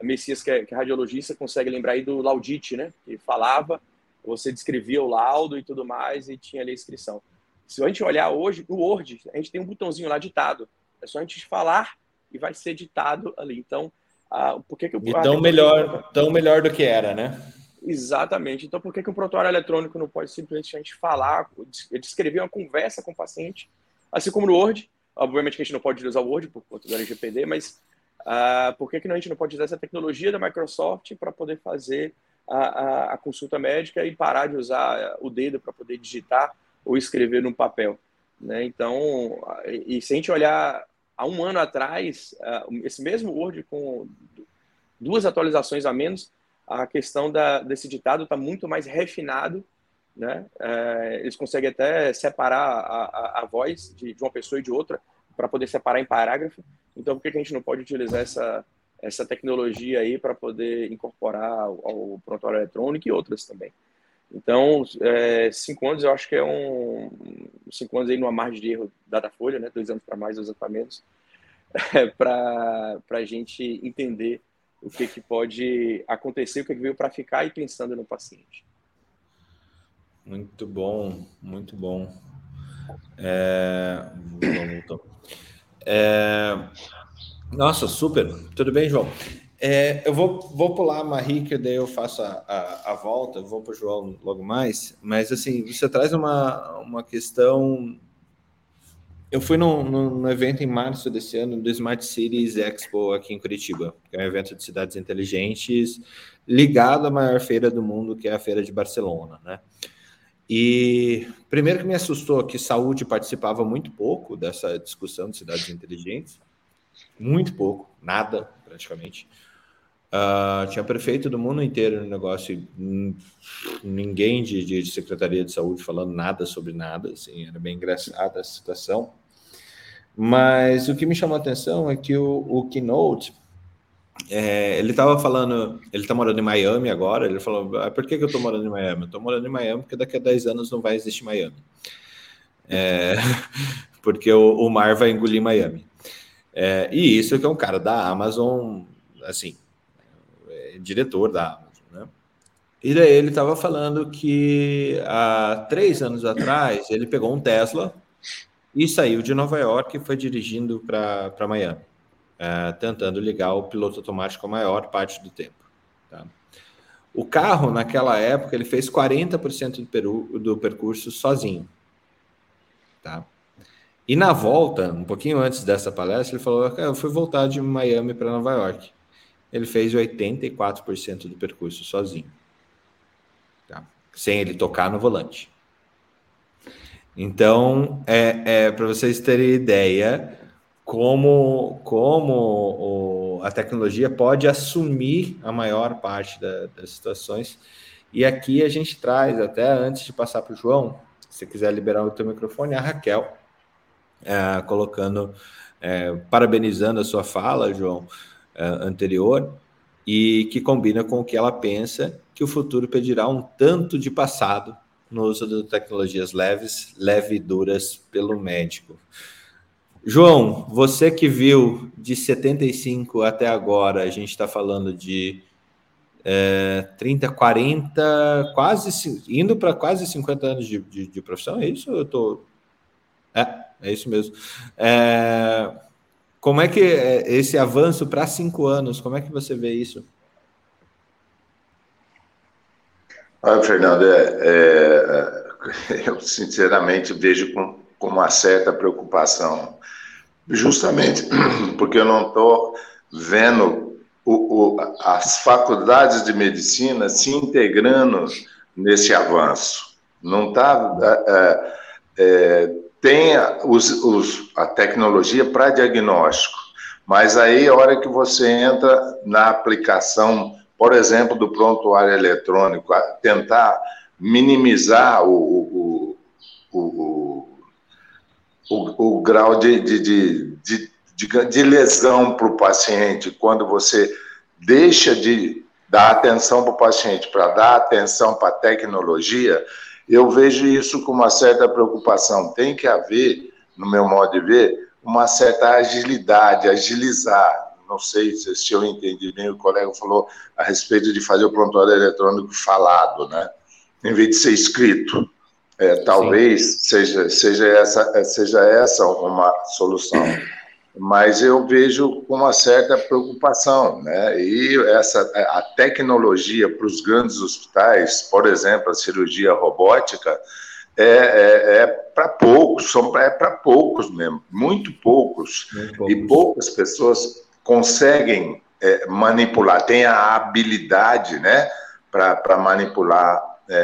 A Messias, que é, que é radiologista, consegue lembrar aí do Laudite, né? que falava, você descrevia o laudo e tudo mais, e tinha ali a inscrição. Se a gente olhar hoje, no Word, a gente tem um botãozinho lá ditado. É só a gente falar e vai ser ditado ali. Então, ah, por que, que eu. E tão, melhor, tão melhor do que era, né? Exatamente. Então, por que, que o prontuário eletrônico não pode simplesmente a gente falar, descrever uma conversa com o paciente, assim como no Word? Obviamente que a gente não pode usar o Word por conta do LGPD, mas uh, por que, que a gente não pode usar essa tecnologia da Microsoft para poder fazer a, a, a, consulta médica e parar de usar o dedo para poder digitar ou escrever no papel? Né? Então, e se a gente olhar há um ano atrás, esse mesmo Word com duas atualizações a menos, a questão da, desse ditado está muito mais refinado, né? É, eles conseguem até separar a, a, a voz de, de, uma pessoa e de outra para poder separar em parágrafo. Então, por que, que a gente não pode utilizar essa, essa tecnologia aí para poder incorporar ao, ao prontuário eletrônico e outras também? Então, é, cinco anos eu acho que é um. Cinco anos aí numa margem de erro da Folha, né? Dois anos para mais, dois anos para menos, é, para a gente entender o que, que pode acontecer, o que, que veio para ficar e pensando no paciente. Muito bom, muito bom. É... É... Nossa, super. Tudo bem, João? É, eu vou, vou pular a Marie, que daí eu faço a, a, a volta, vou para o João logo mais, mas assim, você traz uma, uma questão eu fui num, num, evento em março desse ano do Smart Cities Expo aqui em Curitiba, que é um evento de cidades inteligentes ligado à maior feira do mundo, que é a Feira de Barcelona, né? E primeiro que me assustou que saúde participava muito pouco dessa discussão de cidades inteligentes, muito pouco, nada praticamente. Uh, tinha prefeito do mundo inteiro no negócio, ninguém de, de, secretaria de saúde falando nada sobre nada, assim, era bem engraçada a situação. Mas o que me chamou a atenção é que o, o Keynote, é, ele estava falando, ele está morando em Miami agora, ele falou, ah, por que, que eu estou morando em Miami? Eu estou morando em Miami porque daqui a 10 anos não vai existir Miami. É, porque o, o, mar vai engolir Miami. É, e isso que é um cara da Amazon, assim, diretor da Amazon, né? E daí ele estava falando que há três anos atrás ele pegou um Tesla e saiu de Nova York e foi dirigindo para Miami, uh, tentando ligar o piloto automático a maior parte do tempo. Tá? O carro, naquela época, ele fez 40% do, peru, do percurso sozinho. Tá? E na volta, um pouquinho antes dessa palestra, ele falou: Eu fui voltar de Miami para Nova York. Ele fez 84% do percurso sozinho. Tá? Sem ele tocar no volante. Então, é, é para vocês terem ideia como, como o, a tecnologia pode assumir a maior parte da, das situações. E aqui a gente traz, até antes de passar para o João, se quiser liberar o teu microfone, a Raquel, é, colocando, é, parabenizando a sua fala, João, é, anterior, e que combina com o que ela pensa que o futuro pedirá um tanto de passado no uso de tecnologias leves, leve e duras pelo médico. João, você que viu de 75 até agora, a gente está falando de é, 30, 40, quase indo para quase 50 anos de, de, de, profissão, é isso? Eu tô. É, é isso mesmo. É, como é que é esse avanço para cinco anos, como é que você vê isso? Olha, Fernando, é, é, eu sinceramente vejo com, com uma certa preocupação, justamente porque eu não estou vendo o, o, as faculdades de medicina se integrando nesse avanço. Não está. É, é, tem os, os, a tecnologia para diagnóstico, mas aí, a hora que você entra na aplicação por exemplo, do prontuário eletrônico, tentar minimizar o, o, o, o, o grau de, de, de, de, de lesão para o paciente quando você deixa de dar atenção para o paciente para dar atenção para a tecnologia, eu vejo isso com uma certa preocupação. Tem que haver, no meu modo de ver, uma certa agilidade, agilizar não sei se, se eu entendi bem, o colega falou a respeito de fazer o prontuário eletrônico falado, né? Em vez de ser escrito. É, talvez seja, seja, essa, seja essa uma solução. Mas eu vejo com uma certa preocupação, né? E essa a tecnologia para os grandes hospitais, por exemplo, a cirurgia robótica, é, é, é para poucos, são, é para poucos mesmo, muito poucos. muito poucos. E poucas pessoas conseguem é, manipular, têm a habilidade né, para manipular é,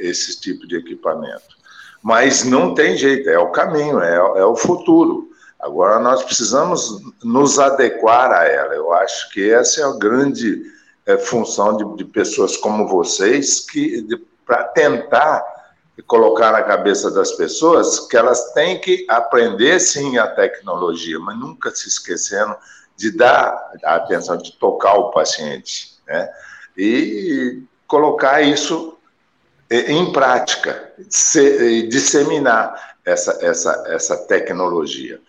é, esse tipo de equipamento. Mas não tem jeito, é o caminho, é, é o futuro. Agora nós precisamos nos adequar a ela. Eu acho que essa é a grande é, função de, de, pessoas como vocês, que para tentar colocar na cabeça das pessoas que elas têm que aprender sim a tecnologia, mas nunca se esquecendo de dar a atenção, de tocar o paciente, né? E colocar isso em prática, disseminar essa, essa, essa tecnologia.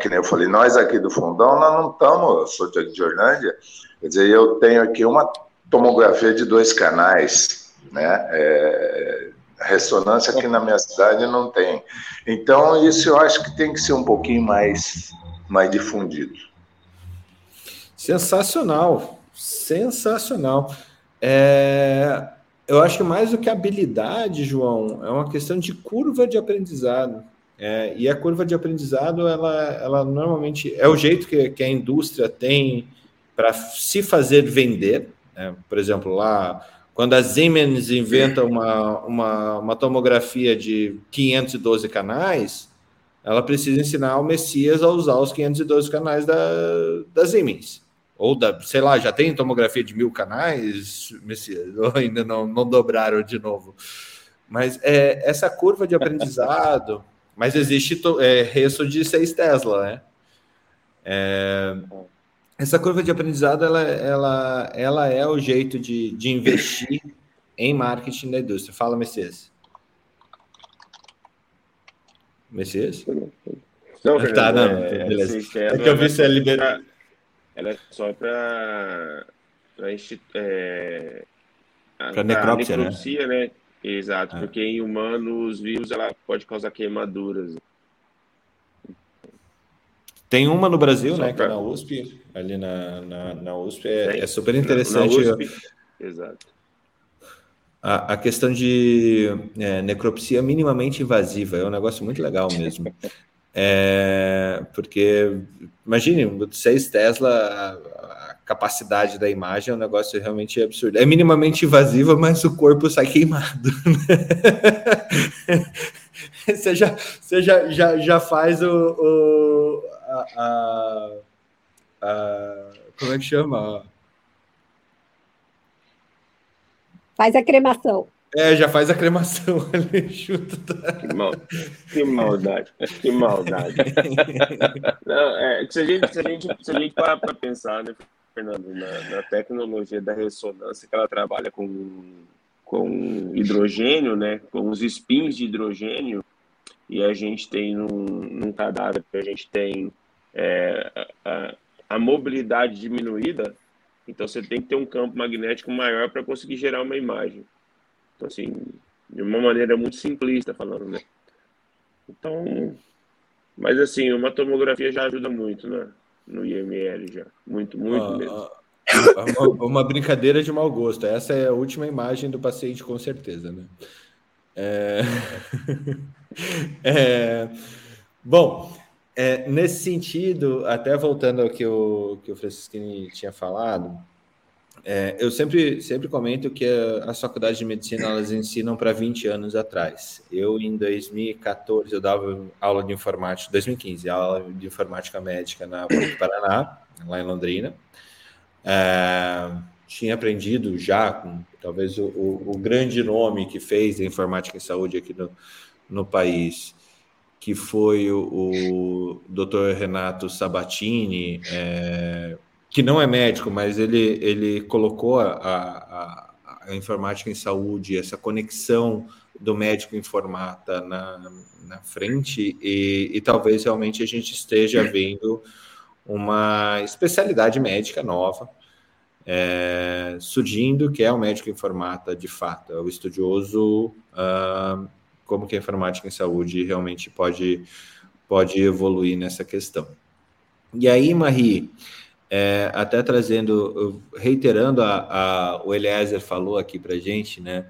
Que nem eu falei, nós aqui do Fundão, nós não estamos, eu sou de Orlândia, quer dizer, eu tenho aqui uma tomografia de dois canais, né? É, ressonância aqui na minha cidade não tem. Então, isso eu acho que tem que ser um pouquinho mais, mais difundido. Sensacional, sensacional. É, eu acho que mais do que habilidade, João, é uma questão de curva de aprendizado. É, e a curva de aprendizado, ela, ela normalmente é o jeito que, que a indústria tem para se fazer vender. Né? Por exemplo, lá, quando a Siemens inventa uma, uma, uma tomografia de 512 canais, ela precisa ensinar o Messias a usar os 512 canais da, da Siemens. Ou da, sei lá, já tem tomografia de mil canais, Messias, ou ainda não, não dobraram de novo. Mas é, essa curva de aprendizado mas existe é, resto de 6 Tesla, né? É, essa curva de aprendizado ela, ela, ela é o jeito de, de investir em marketing da indústria. Fala, Messias. Messias? Não, ah, tá, não, é, beleza. É que eu vi se é liberado. Ela é só para para é, necrópsia, necropsia, né? né? Exato, é. porque em humanos vivos ela pode causar queimaduras. Tem uma no Brasil, Só né? Pra... Que é na USP, ali na, na, na USP, é, é, super interessante. Na, USP. Exato. A, a questão de é, necropsia minimamente invasiva é um negócio muito legal mesmo. É, porque, imagine, 6 Tesla, capacidade da imagem é um negócio realmente absurdo. É minimamente invasiva, mas o corpo sai queimado. você já, você já, já, já faz o, o a, a, a, como é que chama? Faz a cremação. É, já faz a cremação ali junto. Da... Que, mal, que maldade, que maldade. Não, é, se a gente, se a gente, se a gente parar para pensar, né, Fernando, na, na, tecnologia da ressonância, que ela trabalha com, com hidrogênio, né, com os spins de hidrogênio, e a gente tem num, num cadáver que a gente tem é, a, a mobilidade diminuída, então você tem que ter um campo magnético maior para conseguir gerar uma imagem. Então, assim, de uma maneira muito simplista falando, né? Então, mas assim, uma tomografia já ajuda muito, né? No IML já. Muito, muito ah, mesmo. Ah, uma, uma, brincadeira de mau gosto. Essa é a última imagem do paciente, com certeza, né? É... é... Bom, é, nesse sentido, até voltando ao que o, que o Francisquini tinha falado, é, eu sempre, sempre comento que as faculdades de medicina elas ensinam para 20 anos atrás. Eu, em 2014, eu dava aula de informática, 2015, aula de informática médica na PUC Paraná, lá em Londrina. É, tinha aprendido já com talvez o, o, grande nome que fez a informática em saúde aqui no, no país, que foi o, o Dr. Renato Sabatini. É, que não é médico, mas ele, ele colocou a, a, a informática em saúde, essa conexão do médico informata na, na frente, e, e talvez realmente a gente esteja vendo uma especialidade médica nova é, surgindo, que é o médico informata de fato, é o estudioso, uh, como que a informática em saúde realmente pode, pode evoluir nessa questão. E aí, Marie, é, até trazendo, reiterando a, a, o Eliezer falou aqui para gente, né?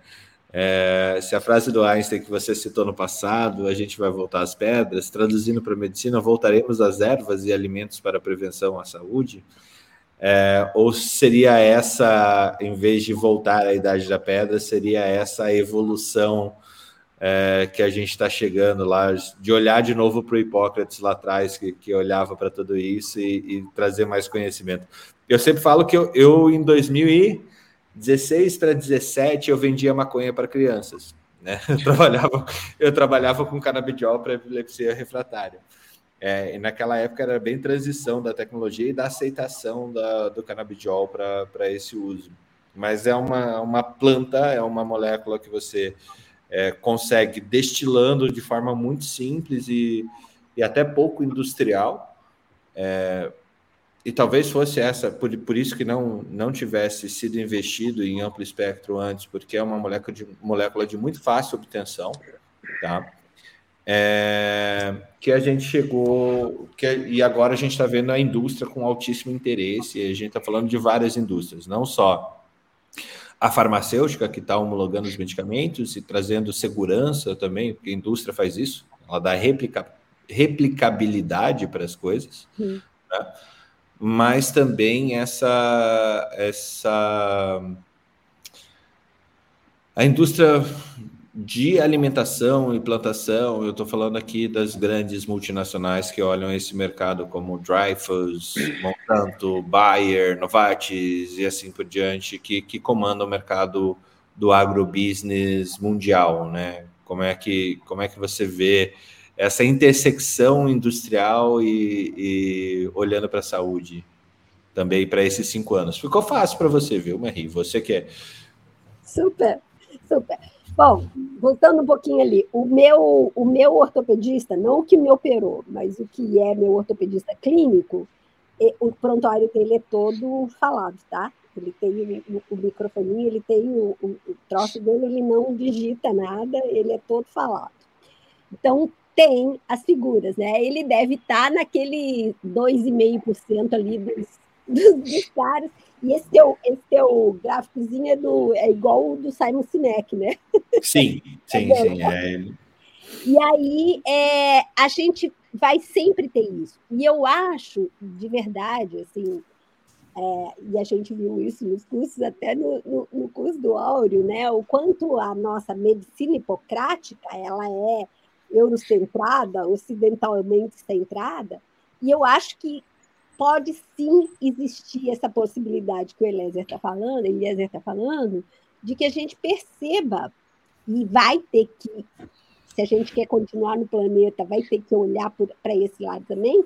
É, se a frase do Einstein que você citou no passado, a gente vai voltar às pedras, traduzindo para a medicina, voltaremos às ervas e alimentos para prevenção à saúde, é, ou seria essa, em vez de voltar à idade da pedra, seria essa a evolução é, que a gente está chegando lá, de olhar de novo para o Hipócrates lá atrás, que, que olhava para tudo isso e, e, trazer mais conhecimento. Eu sempre falo que eu, eu em 2016 para 17, eu vendia maconha para crianças. Né? Eu, trabalhava, eu trabalhava com canabidiol para epilepsia refratária. É, e naquela época era bem transição da tecnologia e da aceitação da, do canabidiol para esse uso. Mas é uma, uma planta, é uma molécula que você é, consegue destilando de forma muito simples e, e até pouco industrial. É, e talvez fosse essa, por, por isso que não, não tivesse sido investido em amplo espectro antes, porque é uma molécula de, molécula de muito fácil obtenção, tá? É, que a gente chegou, que, e agora a gente está vendo a indústria com altíssimo interesse, e a gente está falando de várias indústrias, não só a farmacêutica que está homologando os medicamentos e trazendo segurança também, porque a indústria faz isso, ela dá replica, replicabilidade para as coisas, né? mas também essa essa a indústria de alimentação e plantação, eu estou falando aqui das grandes multinacionais que olham esse mercado como Dreyfus, Monsanto, Bayer, Novartis e assim por diante, que, que comandam o mercado do agrobusiness mundial, né? Como é que, como é que você vê essa intersecção industrial e, e olhando para a saúde também para esses cinco anos? Ficou fácil para você, viu, Marie? Você que é... Super, super. Bom, voltando um pouquinho ali, o meu, o meu ortopedista, não o que me operou, mas o que é meu ortopedista clínico, o prontuário dele é todo falado, tá? Ele tem o, o microfone, ele tem o, o, o troço dele, ele não digita nada, ele é todo falado. Então, tem as figuras, né? Ele deve estar naquele 2,5% ali dos, dos, dos caras e esse teu, esse teu gráficozinho é, do, é igual o do Simon Sinek, né? Sim, sim, é sim. É... E aí é, a gente vai sempre ter isso. E eu acho, de verdade, assim, é, e a gente viu isso nos cursos, até no, no, no, curso do Áureo, né? O quanto a nossa medicina hipocrática ela é eurocentrada, ocidentalmente centrada, e eu acho que pode sim existir essa possibilidade que o Eliezer está falando, Eliezer está falando, de que a gente perceba e vai ter que, se a gente quer continuar no planeta, vai ter que olhar para esse lado também,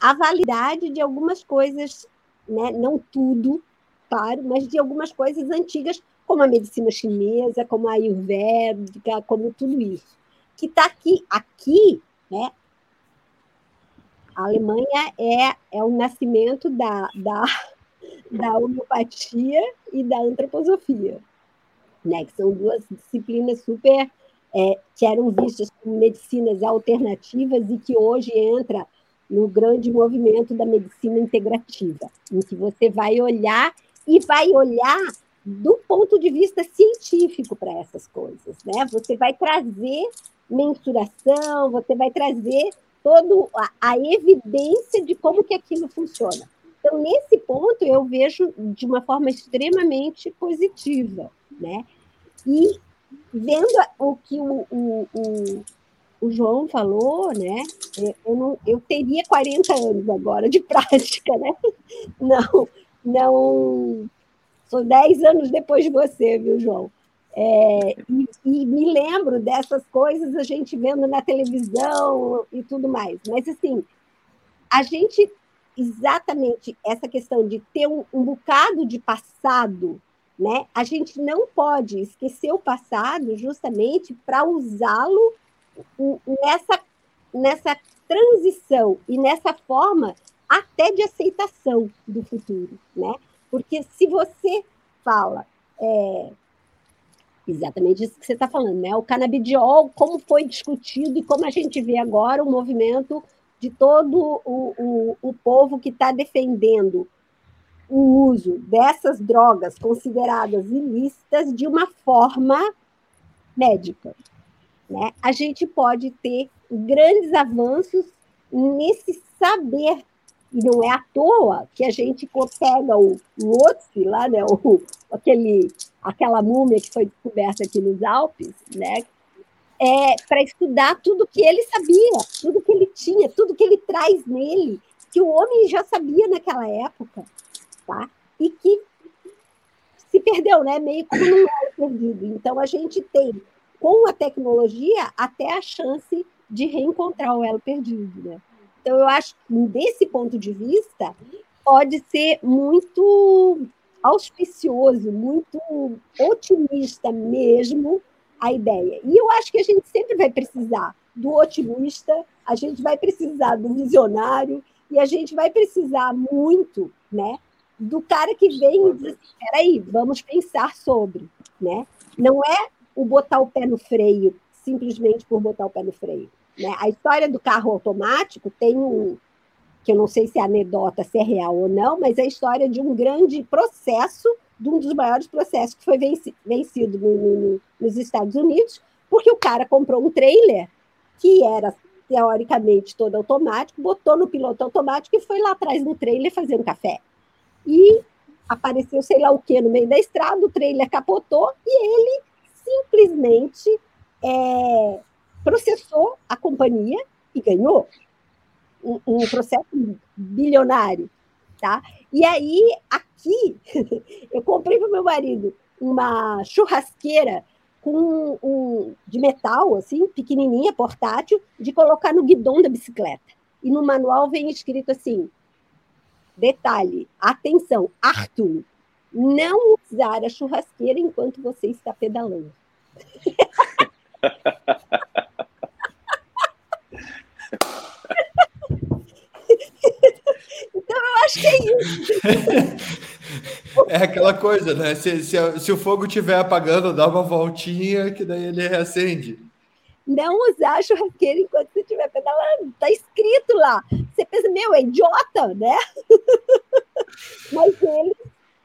a validade de algumas coisas, né? não tudo, claro, mas de algumas coisas antigas, como a medicina chinesa, como a ayurvédica, como tudo isso, que está aqui, aqui, né? A Alemanha é, é o nascimento da, da, da homeopatia e da antroposofia, né? que são duas disciplinas super é, que eram vistas como medicinas alternativas e que hoje entra no grande movimento da medicina integrativa, em que você vai olhar e vai olhar do ponto de vista científico para essas coisas, né? Você vai trazer mensuração, você vai trazer toda a, a evidência de como que aquilo funciona. Então, nesse ponto, eu vejo de uma forma extremamente positiva, né? E vendo o que o, o, o, o João falou, né? Eu, não, eu teria 40 anos agora de prática, né? Não, não... Sou 10 anos depois de você, viu, João? É, e, e, me lembro dessas coisas a gente vendo na televisão e tudo mais. Mas, assim, a gente, exatamente essa questão de ter um, um bocado de passado, né? a gente não pode esquecer o passado justamente para usá-lo nessa, nessa transição e nessa forma até de aceitação do futuro. Né? Porque se você fala. É, Exatamente isso que você está falando, né? O canabidiol, como foi discutido e como a gente vê agora o movimento de todo o, o, o povo que está defendendo o uso dessas drogas consideradas ilícitas de uma forma médica. Né? A gente pode ter grandes avanços nesse saber, e não é à toa que a gente pega o Lhotse, lá, né, o, aquele, aquela múmia que foi descoberta aqui nos Alpes, né, é, para estudar tudo que ele sabia, tudo que ele tinha, tudo que ele traz nele, que o homem já sabia naquela época, tá? E que se perdeu, né? Meio como não era perdido. Então a gente tem, com a tecnologia, até a chance de reencontrar o elo perdido, né? Então eu acho que desse ponto de vista pode ser muito auspicioso, muito otimista mesmo a ideia. E eu acho que a gente sempre vai precisar do otimista, a gente vai precisar do visionário e a gente vai precisar muito, né, do cara que vem e diz assim, peraí, vamos pensar sobre, né? Não é o botar o pé no freio simplesmente por botar o pé no freio. Né? A história do carro automático tem um, que eu não sei se é anedota, se é real ou não, mas é a história de um grande processo de um dos maiores processos que foi vencido no, no, nos Estados Unidos, porque o cara comprou um trailer que era teoricamente todo automático, botou no piloto automático e foi lá atrás no trailer fazer um café. E apareceu sei lá o que no meio da estrada, o trailer capotou e ele simplesmente é, processou a companhia e ganhou um, processo bilionário. Tá? E aí, aqui, eu comprei para meu marido uma churrasqueira com um, de metal, assim, pequenininha, portátil, de colocar no guidão da bicicleta. E no manual vem escrito assim: detalhe, atenção, Arthur, não usar a churrasqueira enquanto você está pedalando. Então, eu acho que é isso. É aquela coisa, né? Se, se, se, o fogo estiver apagando, dá uma voltinha que daí ele reacende. Não usar churrasqueira enquanto você estiver pedalando. Está escrito lá. Você pensa, meu, é idiota, né? Mas eles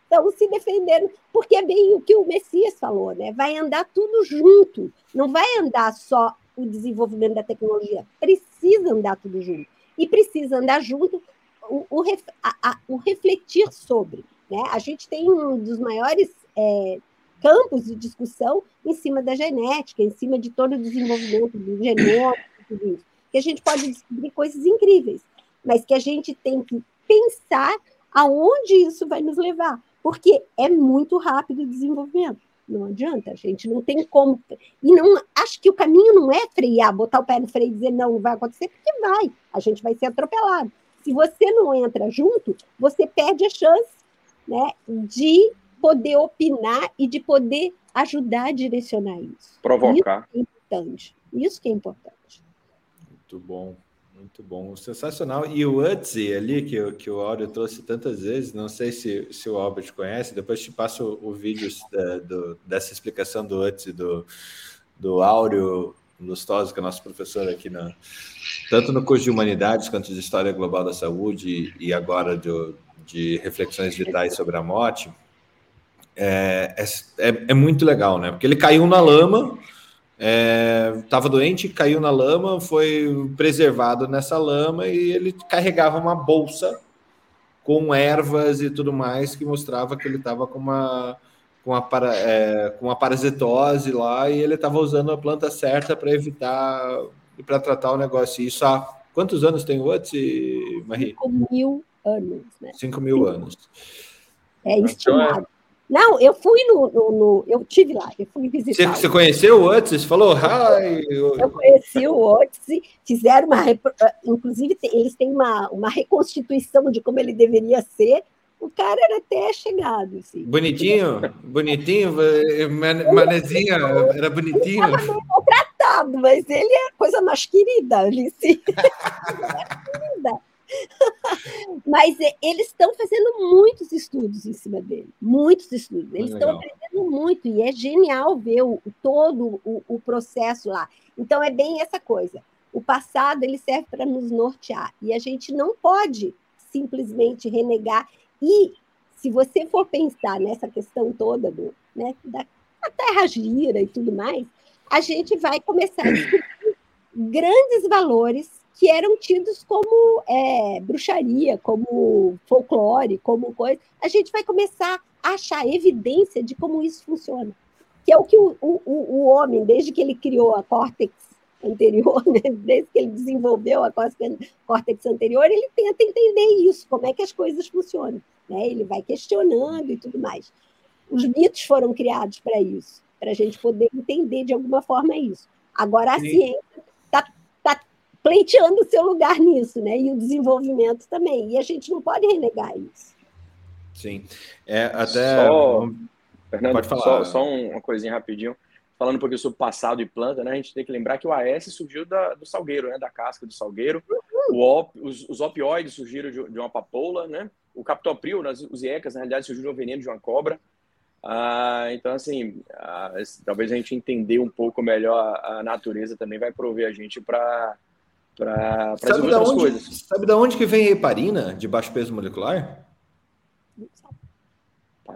estão se defendendo, porque é bem o que o Messias falou, né? Vai andar tudo junto. Não vai andar só o desenvolvimento da tecnologia. Precisa andar tudo junto. E precisa andar junto o, o, a, a, o refletir sobre. Né? A gente tem um dos maiores é, campos de discussão em cima da genética, em cima de todo o desenvolvimento do genoma. Que a gente pode descobrir coisas incríveis, mas que a gente tem que pensar aonde isso vai nos levar, porque é muito rápido o desenvolvimento. Não adianta, a gente não tem como. E não acho que o caminho não é frear, botar o pé no freio e dizer não, não vai acontecer, porque vai, a gente vai ser atropelado. Se você não entra junto, você perde a chance né, de poder opinar e de poder ajudar a direcionar isso. Provocar. Isso é importante. Isso que é importante. Muito bom, muito bom. Sensacional. E o Utzi ali, que, que o Áureo trouxe tantas vezes, não sei se, se o Albert conhece, depois te passo o, o vídeo da, do, dessa explicação do Utzi, do, do Áureo Lustosa, que é nosso professor aqui, na, tanto no curso de Humanidades quanto de História Global da Saúde e agora de, de Reflexões Vitais sobre a Morte, é, é, é, muito legal, né? Porque ele caiu na lama, estava é, doente, caiu na lama, foi preservado nessa lama e ele carregava uma bolsa com ervas e tudo mais que mostrava que ele estava com uma com a, para, é, com a parasitose lá e ele estava usando a planta certa para evitar e para tratar o negócio. Isso há quantos anos tem o Watts, Marie? 5 mil anos. Né? 5 mil anos. É então, estimado. Não, eu fui no, no, no, Eu tive lá, eu fui visitar. Você, você conheceu o Otis? Você falou, hi! Eu conheci o Otis, fizeram uma. Inclusive, eles têm uma, uma reconstituição de como ele deveria ser, o cara era até chegado. Assim. Bonitinho? Bonitinho? Manezinha? Era bonitinho? Ele estava maltratado, mas ele é a coisa mais querida, Alice. querida. Mas eles estão fazendo muitos estudos em cima dele, muitos estudos. Eles estão aprendendo muito e é genial ver o, todo o, o processo lá. Então é bem essa coisa. O passado ele serve para nos nortear e a gente não pode simplesmente renegar. E se você for pensar nessa questão toda do, né, da terra gira e tudo mais, a gente vai começar a discutir grandes valores que eram tidos como é, bruxaria, como folclore, como coisa. A gente vai começar a achar evidência de como isso funciona. Que é o que o, o, o homem, desde que ele criou a córtex anterior, né? desde que ele desenvolveu a córtex anterior, ele tenta entender isso, como é que as coisas funcionam. Né? Ele vai questionando e tudo mais. Os mitos foram criados para isso, para a gente poder entender de alguma forma isso. Agora, a Sim. ciência está tá pleiteando o seu lugar nisso, né? e o desenvolvimento também. E a gente não pode renegar isso. Sim. É, até. Só, Fernando, pode falar. Só, só uma coisinha rapidinho falando um pouquinho sobre passado e planta, né? A gente tem que lembrar que o AS surgiu da, do salgueiro, né? Da casca do salgueiro. Op, os, os, opioides surgiram de, de, uma papoula, né? O captopril, os IECAS, na realidade, surgiu do veneno de uma cobra. Ah, então, assim, ah, talvez a gente entender um pouco melhor a, natureza também vai prover a gente para para desenvolver outras onde, coisas. Sabe de onde que vem a heparina de baixo peso molecular?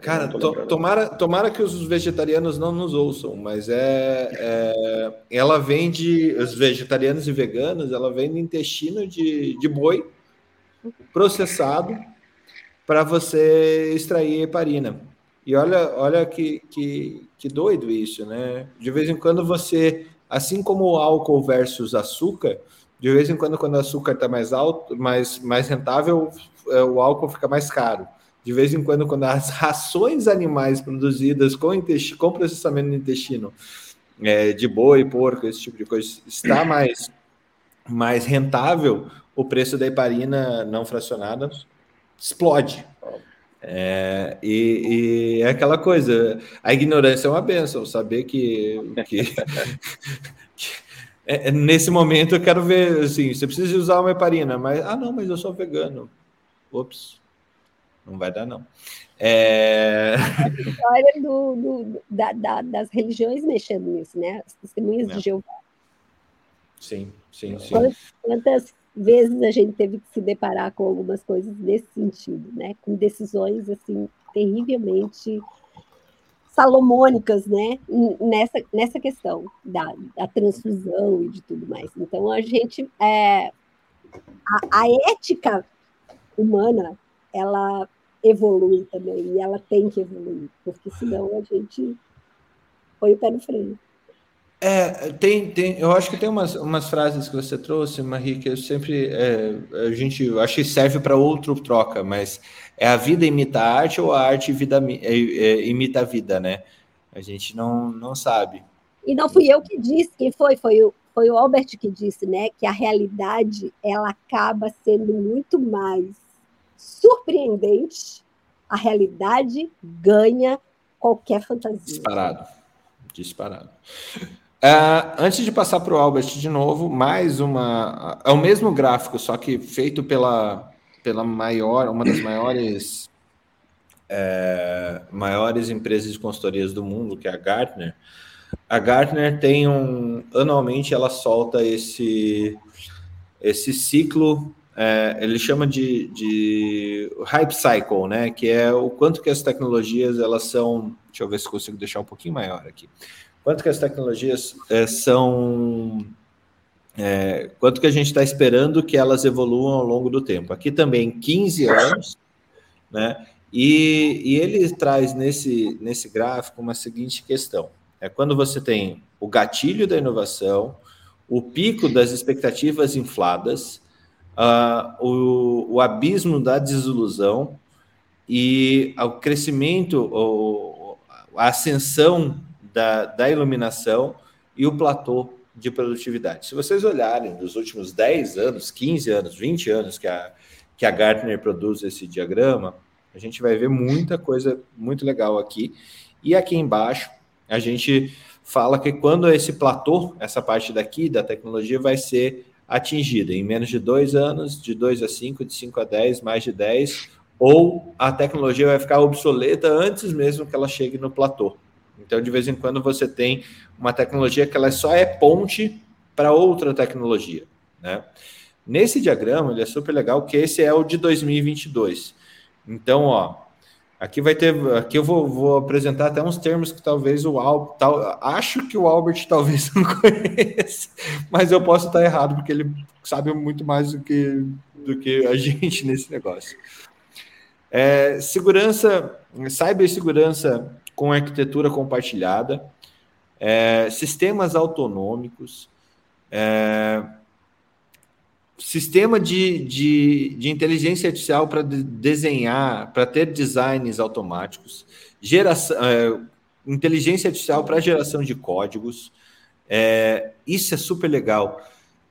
Cara, to, tomara, tomara que os vegetarianos não nos ouçam, mas é, é, ela vende, os vegetarianos e veganos, ela vende intestino de, de boi processado para você extrair heparina. E olha, olha que, que, que doido isso, né? De vez em quando você, assim como o álcool versus açúcar, de vez em quando, quando o açúcar está mais alto, mais, mais rentável, é, o álcool fica mais caro de vez em quando, quando as rações animais produzidas com, com processamento no intestino é, de boi, porco, esse tipo de coisa, está mais, mais rentável, o preço da heparina não fracionada explode. É, e, e, é aquela coisa, a ignorância é uma benção, saber que, que, que é, nesse momento eu quero ver, assim, você precisa usar uma heparina, mas, ah não, mas eu sou vegano. Ops, não vai dar, não. É... A história do, do da, da, das religiões mexendo nisso, né? As testemunhas é. de Jeová. Sim, sim, sim. Quantas, quantas, vezes a gente teve que se deparar com algumas coisas nesse sentido, né? Com decisões, assim, terrivelmente salomônicas, né? Nessa, nessa questão da, da transfusão e de tudo mais. Então, a gente... É, a, a ética humana ela evolui também, e ela tem que evoluir, porque senão a gente põe o pé no freio. É, tem, tem, eu acho que tem umas, umas frases que você trouxe, Marie, que eu sempre, é, a gente, acho que serve para outro troca, mas é a vida imita a arte ou a arte vida, é, é, imita a vida, né? A gente não, não sabe. E não fui eu que disse, quem foi? Foi o, foi o Albert que disse, né, que a realidade, ela acaba sendo muito mais surpreendente, a realidade ganha qualquer fantasia. Disparado. Disparado. Uh, antes de passar para o Albert de novo, mais uma. É o mesmo gráfico, só que feito pela, pela maior, uma das maiores, é, maiores empresas de consultorias do mundo, que é a Gartner. A Gartner tem um. Anualmente ela solta esse, esse ciclo é, ele chama de, de hype cycle, né? Que é o quanto que as tecnologias elas são. Deixa eu ver se consigo deixar um pouquinho maior aqui. Quanto que as tecnologias é, são. É, quanto que a gente está esperando que elas evoluam ao longo do tempo. Aqui também 15 anos, né? E, e ele traz nesse, nesse gráfico uma seguinte questão: é quando você tem o gatilho da inovação, o pico das expectativas infladas uh, o, o, abismo da desilusão e o crescimento, o, a ascensão da, da iluminação e o platô de produtividade. Se vocês olharem dos últimos 10 anos, 15 anos, 20 anos que a, que a Gartner produz esse diagrama, a gente vai ver muita coisa muito legal aqui. E aqui embaixo, a gente fala que quando esse platô, essa parte daqui da tecnologia, vai ser atingida em menos de dois anos, de 2 a 5, de 5 a 10, mais de 10, ou a tecnologia vai ficar obsoleta antes mesmo que ela chegue no platô. Então, de vez em quando, você tem uma tecnologia que ela só é ponte para outra tecnologia. Né? Nesse diagrama, ele é super legal, que esse é o de 2022. Então, ó, aqui vai ter, aqui eu vou, vou apresentar até uns termos que talvez o Albert, tal, acho que o Albert talvez não conheça, mas eu posso estar errado porque ele sabe muito mais do que do que a gente nesse negócio. É, segurança, cibersegurança com arquitetura compartilhada, é, sistemas autonômicos, é, sistema de, de, de inteligência artificial para de, desenhar, para ter designs automáticos, geração, é, inteligência artificial para geração de códigos. É, isso é super legal.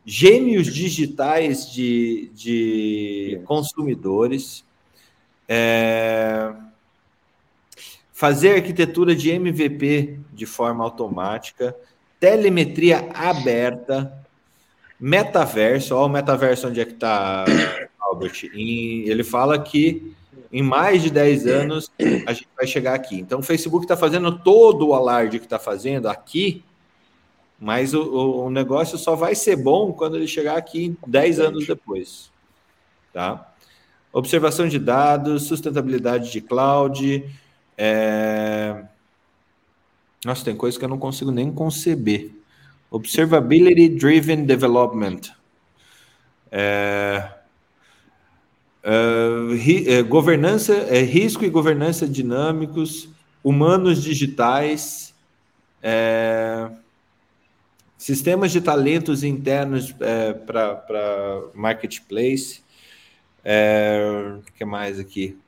Gêmeos digitais de, de consumidores. É, fazer arquitetura de MVP de forma automática, telemetria aberta, metaverso, olha o metaverso onde é que está, Albert. E ele fala que em mais de 10 anos a gente vai chegar aqui. Então o Facebook está fazendo todo o alarde que está fazendo aqui, mas o, o, negócio só vai ser bom quando ele chegar aqui 10 anos depois. Tá? Observação de dados, sustentabilidade de cloud. É... Nossa, tem coisa que eu não consigo nem conceber. Observability Driven Development. É, é, ri, é, governança, é, risco e governança dinâmicos, humanos digitais, é, sistemas de talentos internos é, para marketplace. O que mais aqui?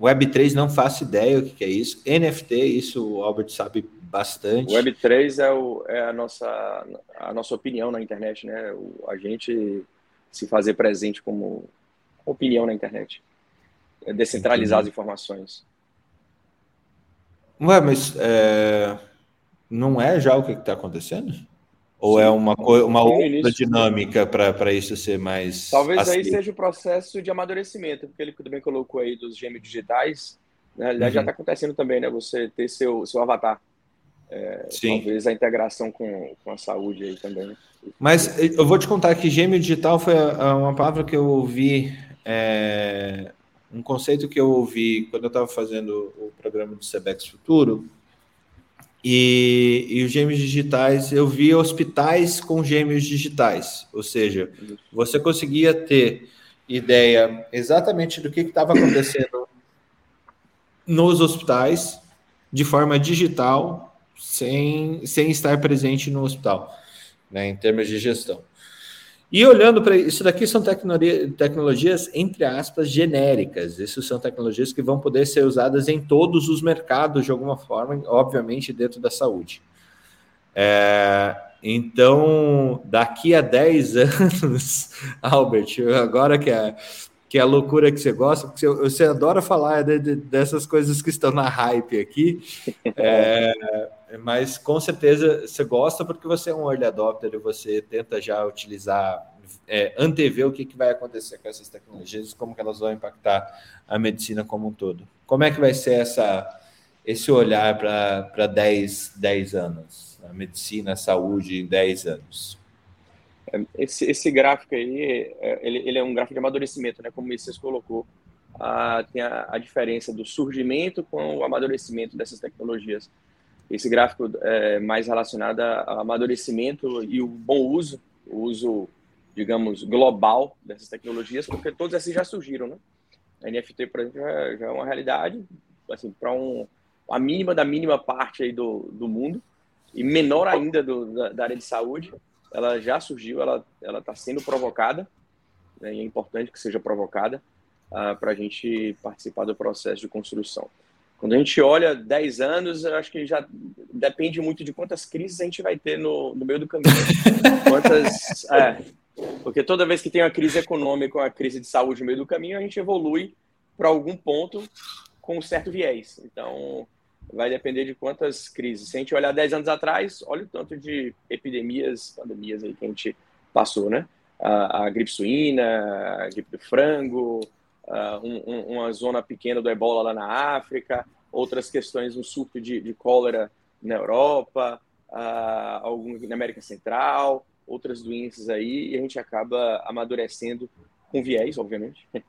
Web3 não faço ideia o que, que é isso. NFT, isso o Albert sabe bastante. Web3 é, o, é a, nossa, a nossa opinião na internet, né? O, a gente se fazer presente como opinião na internet. É descentralizar Entendi. as informações. Ué, mas é, não é já o que está acontecendo? Ou Sim. é uma, uma outra dinâmica para isso ser mais. Talvez aí seja o processo de amadurecimento, porque ele também colocou aí dos gêmeos digitais. Né? Uhum. Já está acontecendo também, né? Você ter seu, seu avatar. É, talvez a integração com, com a saúde aí também. Mas eu vou te contar que gêmeo digital foi uma palavra que eu ouvi, é, um conceito que eu ouvi quando eu estava fazendo o programa do Sebex Futuro. E, e, os gêmeos digitais, eu vi hospitais com gêmeos digitais, ou seja, você conseguia ter ideia exatamente do que estava acontecendo nos hospitais de forma digital sem, sem estar presente no hospital, né, em termos de gestão. E olhando para isso daqui são tecnologias, entre aspas, genéricas. Isso são tecnologias que vão poder ser usadas em todos os mercados de alguma forma, obviamente dentro da saúde. É, então, daqui a 10 anos, Albert, agora que é, que é a loucura que você gosta, porque você adora falar de, de, dessas coisas que estão na hype aqui. É, mas com certeza você gosta porque você é um early adopter e você tenta já utilizar, é, antever o que, que vai acontecer com essas tecnologias, como que elas vão impactar a medicina como um todo. Como é que vai ser essa, esse olhar para 10, 10 anos? A medicina, a saúde em 10 anos. É, esse, esse gráfico aí, é, ele, ele é um gráfico de amadurecimento, né? Como o Messias colocou. Ah, tem a, a diferença do surgimento com o amadurecimento dessas tecnologias esse gráfico é mais relacionado ao amadurecimento e o bom uso, o uso, digamos, global dessas tecnologias, porque todas essas já surgiram, né? A NFT, por exemplo, já, já é uma realidade, assim, para um, a mínima da mínima parte aí do, do mundo, e menor ainda do, da, da, área de saúde, ela já surgiu, ela está sendo provocada, né, e é importante que seja provocada, uh, ah, para a gente participar do processo de construção. Quando a gente olha 10 anos, eu acho que já depende muito de quantas crises a gente vai ter no, no meio do caminho. quantas, é, porque toda vez que tem uma crise econômica, uma crise de saúde no meio do caminho, a gente evolui para algum ponto com um certo viés. Então, vai depender de quantas crises. Se a gente olhar 10 anos atrás, olha o tanto de epidemias, pandemias aí que a gente passou, né? A, a gripe suína, a gripe do frango, uh, um, uma zona pequena do ebola lá na África, outras questões, um surto de, de cólera na Europa, uh, algum na América Central, outras doenças aí, e a gente acaba amadurecendo com viés, obviamente,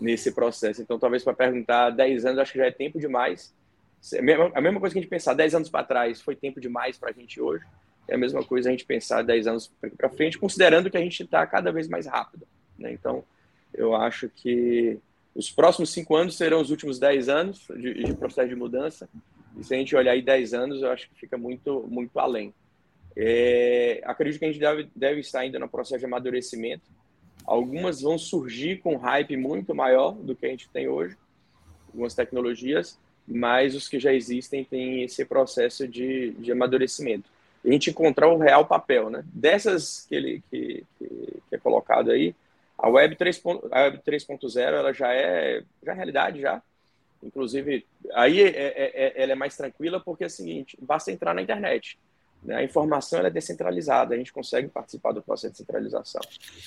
nesse processo. Então, talvez para perguntar 10 anos, acho que já é tempo demais. A mesma, coisa que a gente pensar 10 anos para trás foi tempo demais para a gente hoje, é a mesma coisa a gente pensar 10 anos para frente, considerando que a gente está cada vez mais rápido. Né? Então, eu acho que os próximos cinco anos serão os últimos 10 anos de, de, processo de mudança. E se a gente olhar aí 10 anos, eu acho que fica muito, muito além. É, acredito que a gente deve, deve estar ainda no processo de amadurecimento. Algumas vão surgir com hype muito maior do que a gente tem hoje, algumas tecnologias, mas os que já existem têm esse processo de, de amadurecimento. A gente encontrar o real papel, né? Dessas que, ele, que, que, que é colocado aí, a Web 3.0 ela já é, já é realidade já. Inclusive, aí é, é, é, ela é mais tranquila porque é o seguinte, basta entrar na internet. Né? A informação é descentralizada, a gente consegue participar do processo de centralização.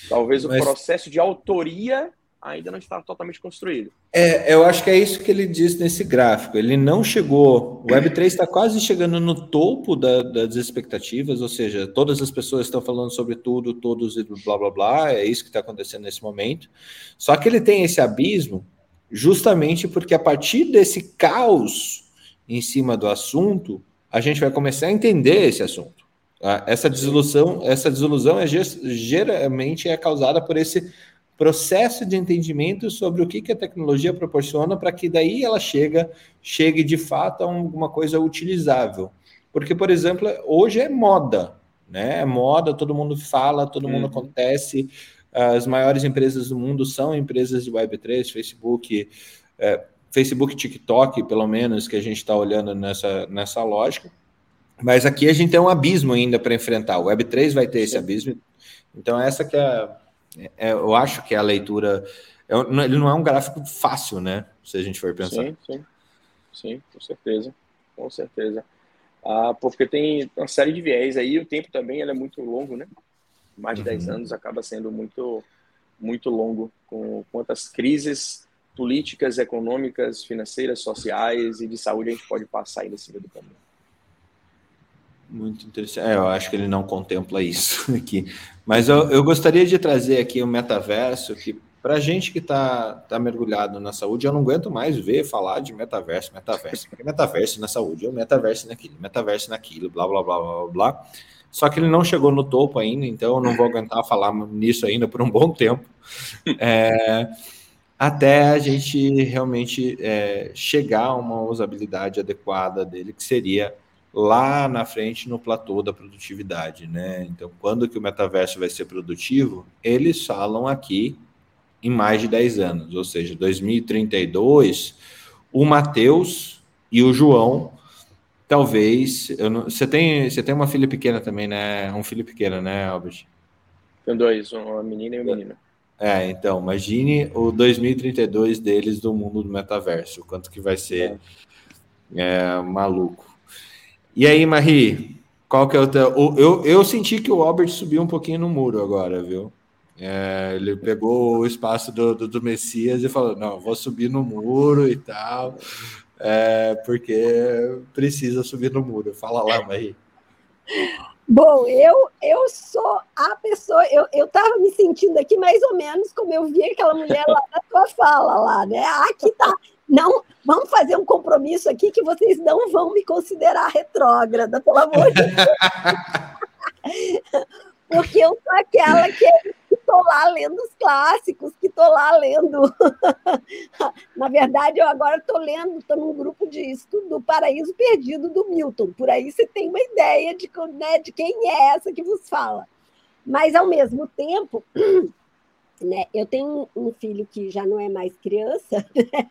Talvez Mas... o processo de autoria ainda não está totalmente construído. É, eu acho que é isso que ele diz nesse gráfico. Ele não chegou. O Web3 está quase chegando no topo da, das expectativas, ou seja, todas as pessoas estão falando sobre tudo, todos e blá blá blá. É isso que está acontecendo nesse momento. Só que ele tem esse abismo justamente porque a partir desse caos em cima do assunto, a gente vai começar a entender esse assunto. Ah, essa desilusão, essa desilusão é geralmente é causada por esse processo de entendimento sobre o que, que a tecnologia proporciona para que daí ela chega, chegue de fato a alguma coisa utilizável. Porque, por exemplo, hoje é moda, né? É moda, todo mundo fala, todo mundo uhum. acontece. As maiores empresas do mundo são empresas de Web3, Facebook, é, Facebook, TikTok, pelo menos, que a gente está olhando nessa, nessa lógica. Mas aqui a gente tem um abismo ainda para enfrentar. O Web3 vai ter esse abismo. Então, essa que é é, eu acho que a leitura. É, ele não é um gráfico fácil, né? Se a gente for pensar. Sim, sim. Sim, com certeza. Com certeza. Ah, porque tem uma série de viés aí, o tempo também é muito longo, né? Mais de uhum. 10 anos acaba sendo muito, muito longo, com quantas crises políticas, econômicas, financeiras, sociais e de saúde a gente pode passar aí nesse meio do caminho. Muito interessante. É, eu acho que ele não contempla isso aqui. Mas eu, eu gostaria de trazer aqui o um metaverso, que para gente que está tá mergulhado na saúde, eu não aguento mais ver falar de metaverso, metaverso. Porque metaverso na saúde, ou metaverso naquilo, metaverso naquilo, blá, blá, blá, blá, blá. Só que ele não chegou no topo ainda, então eu não vou aguentar falar nisso ainda por um bom tempo. É, até a gente realmente é, chegar a uma usabilidade adequada dele, que seria lá na frente no platô da produtividade, né? Então, quando que o metaverso vai ser produtivo? Eles falam aqui em mais de 10 anos, ou seja, 2032, o Matheus e o João, talvez, não, você tem você tem uma filha pequena também, né? Um filho pequeno, né, Albert? Tem dois, uma menina e um menino. É, então, imagine o 2032 deles do mundo do metaverso, quanto que vai ser é. É, maluco. E aí, Marie, qual que é o teu... Eu, eu senti que o Albert subiu um pouquinho no muro agora, viu? É, ele pegou o espaço do, do, do, Messias e falou: Não, vou subir no muro e tal, é, porque precisa subir no muro. Fala lá, Marie. Bom, eu, eu sou a pessoa, eu estava me sentindo aqui mais ou menos como eu vi aquela mulher lá na tua fala lá, né? Aqui tá, não, vamos fazer um compromisso aqui que vocês não vão me considerar retrógrada, pelo amor de Deus. Porque eu sou aquela que estou lá lendo os clássicos, que estou lá lendo. Na verdade, eu agora estou lendo, estou num grupo de estudo do Paraíso Perdido do Milton. Por aí você tem uma ideia de, né, de quem é essa que vos fala. Mas, ao mesmo tempo, né, eu tenho um filho que já não é mais criança, né?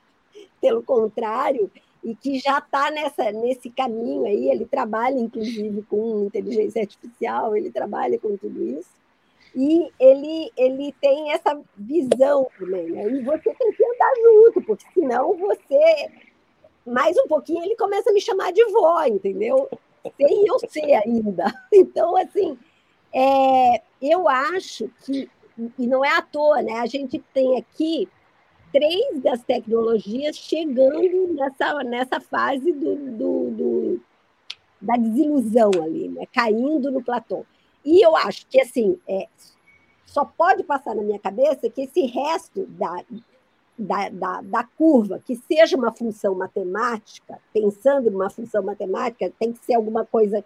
Pelo contrário, e que já está nesse caminho aí, ele trabalha, inclusive, com inteligência artificial, ele trabalha com tudo isso, e ele, ele tem essa visão também, né? E você tem que andar junto, porque senão você, mais um pouquinho, ele começa a me chamar de vó, entendeu? Sem eu ser ainda. Então, assim, é, eu acho que, e não é à toa, né? A gente tem aqui três das tecnologias chegando nessa, nessa fase do, do, do da desilusão ali, né? caindo no platô. E eu acho que, assim, é, só pode passar na minha cabeça que esse resto da, da, da, da, curva, que seja uma função matemática, pensando numa função matemática, tem que ser alguma coisa.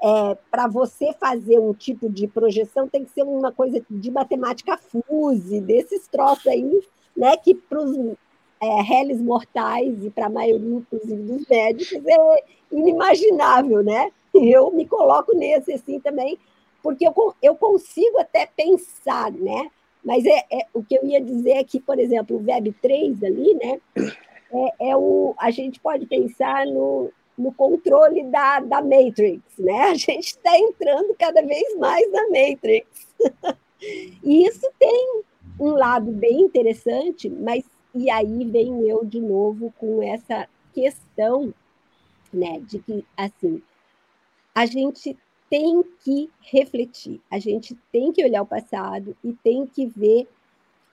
É, para você fazer um tipo de projeção, tem que ser uma coisa de matemática fuse, desses troços aí, né, que para os é, réis mortais e para a maioria, inclusive, dos médicos, é inimaginável, né? Eu me coloco nesse assim também, porque eu, eu consigo até pensar, né? Mas é, é, o que eu ia dizer é que, por exemplo, o Web3 ali, né? É, é o, a gente pode pensar no, no controle da, da Matrix, né? A gente está entrando cada vez mais na Matrix. e isso tem um lado bem interessante, mas e aí venho eu de novo com essa questão, né, de que assim a gente tem que refletir, a gente tem que olhar o passado e tem que ver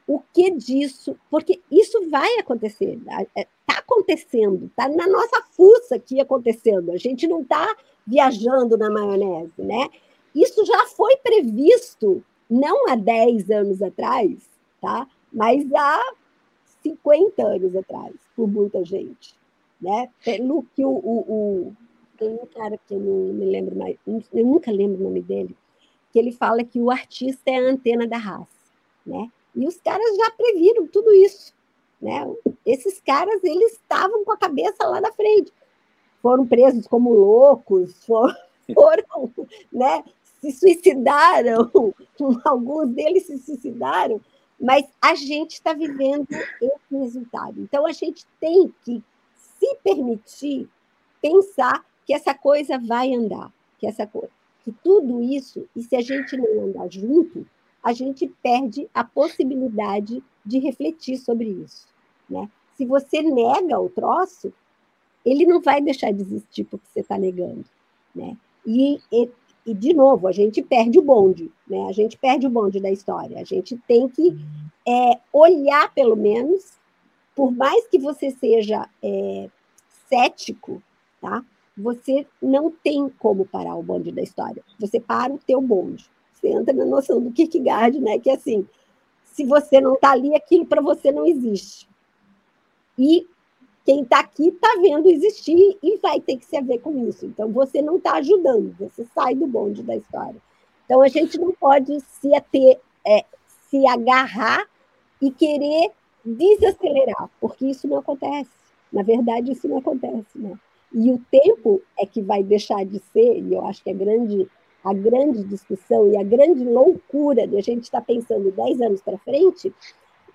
o que disso, porque isso vai acontecer, está é, acontecendo, está na nossa fuça aqui acontecendo, a gente não está viajando na maionese, né? Isso já foi previsto, não há 10 anos atrás, tá? mas há 50 anos atrás, por muita gente. Né? Pelo que o, o, o tem um cara que eu não me lembro mais, eu nunca lembro o nome dele, que ele fala que o artista é a antena da raça, né? E os caras já previram tudo isso, né? Esses caras, eles estavam com a cabeça lá na frente. Foram presos como loucos, foram, foram né? Se suicidaram, alguns deles se suicidaram, mas a gente está vivendo esse resultado. Então, a gente tem que se permitir pensar que essa coisa vai andar, que essa coisa, que tudo isso, e se a gente não andar junto, a gente perde a possibilidade de refletir sobre isso. Né? Se você nega o troço, ele não vai deixar de existir porque você está negando. Né? E, e, e, de novo, a gente perde o bonde, né? a gente perde o bonde da história. A gente tem que é, olhar, pelo menos, por mais que você seja é, cético, tá? você não tem como parar o bonde da história. Você para o teu bonde. Você entra na noção do Kierkegaard, né? que assim, se você não está ali, aquilo para você não existe. E quem está aqui está vendo existir e vai ter que se haver com isso. Então, você não está ajudando, você sai do bonde da história. Então, a gente não pode se, ater, é, se agarrar e querer desacelerar, porque isso não acontece. Na verdade, isso não acontece. Né? E o tempo é que vai deixar de ser, e eu acho que a grande, a grande discussão e a grande loucura de a gente estar pensando 10 anos para frente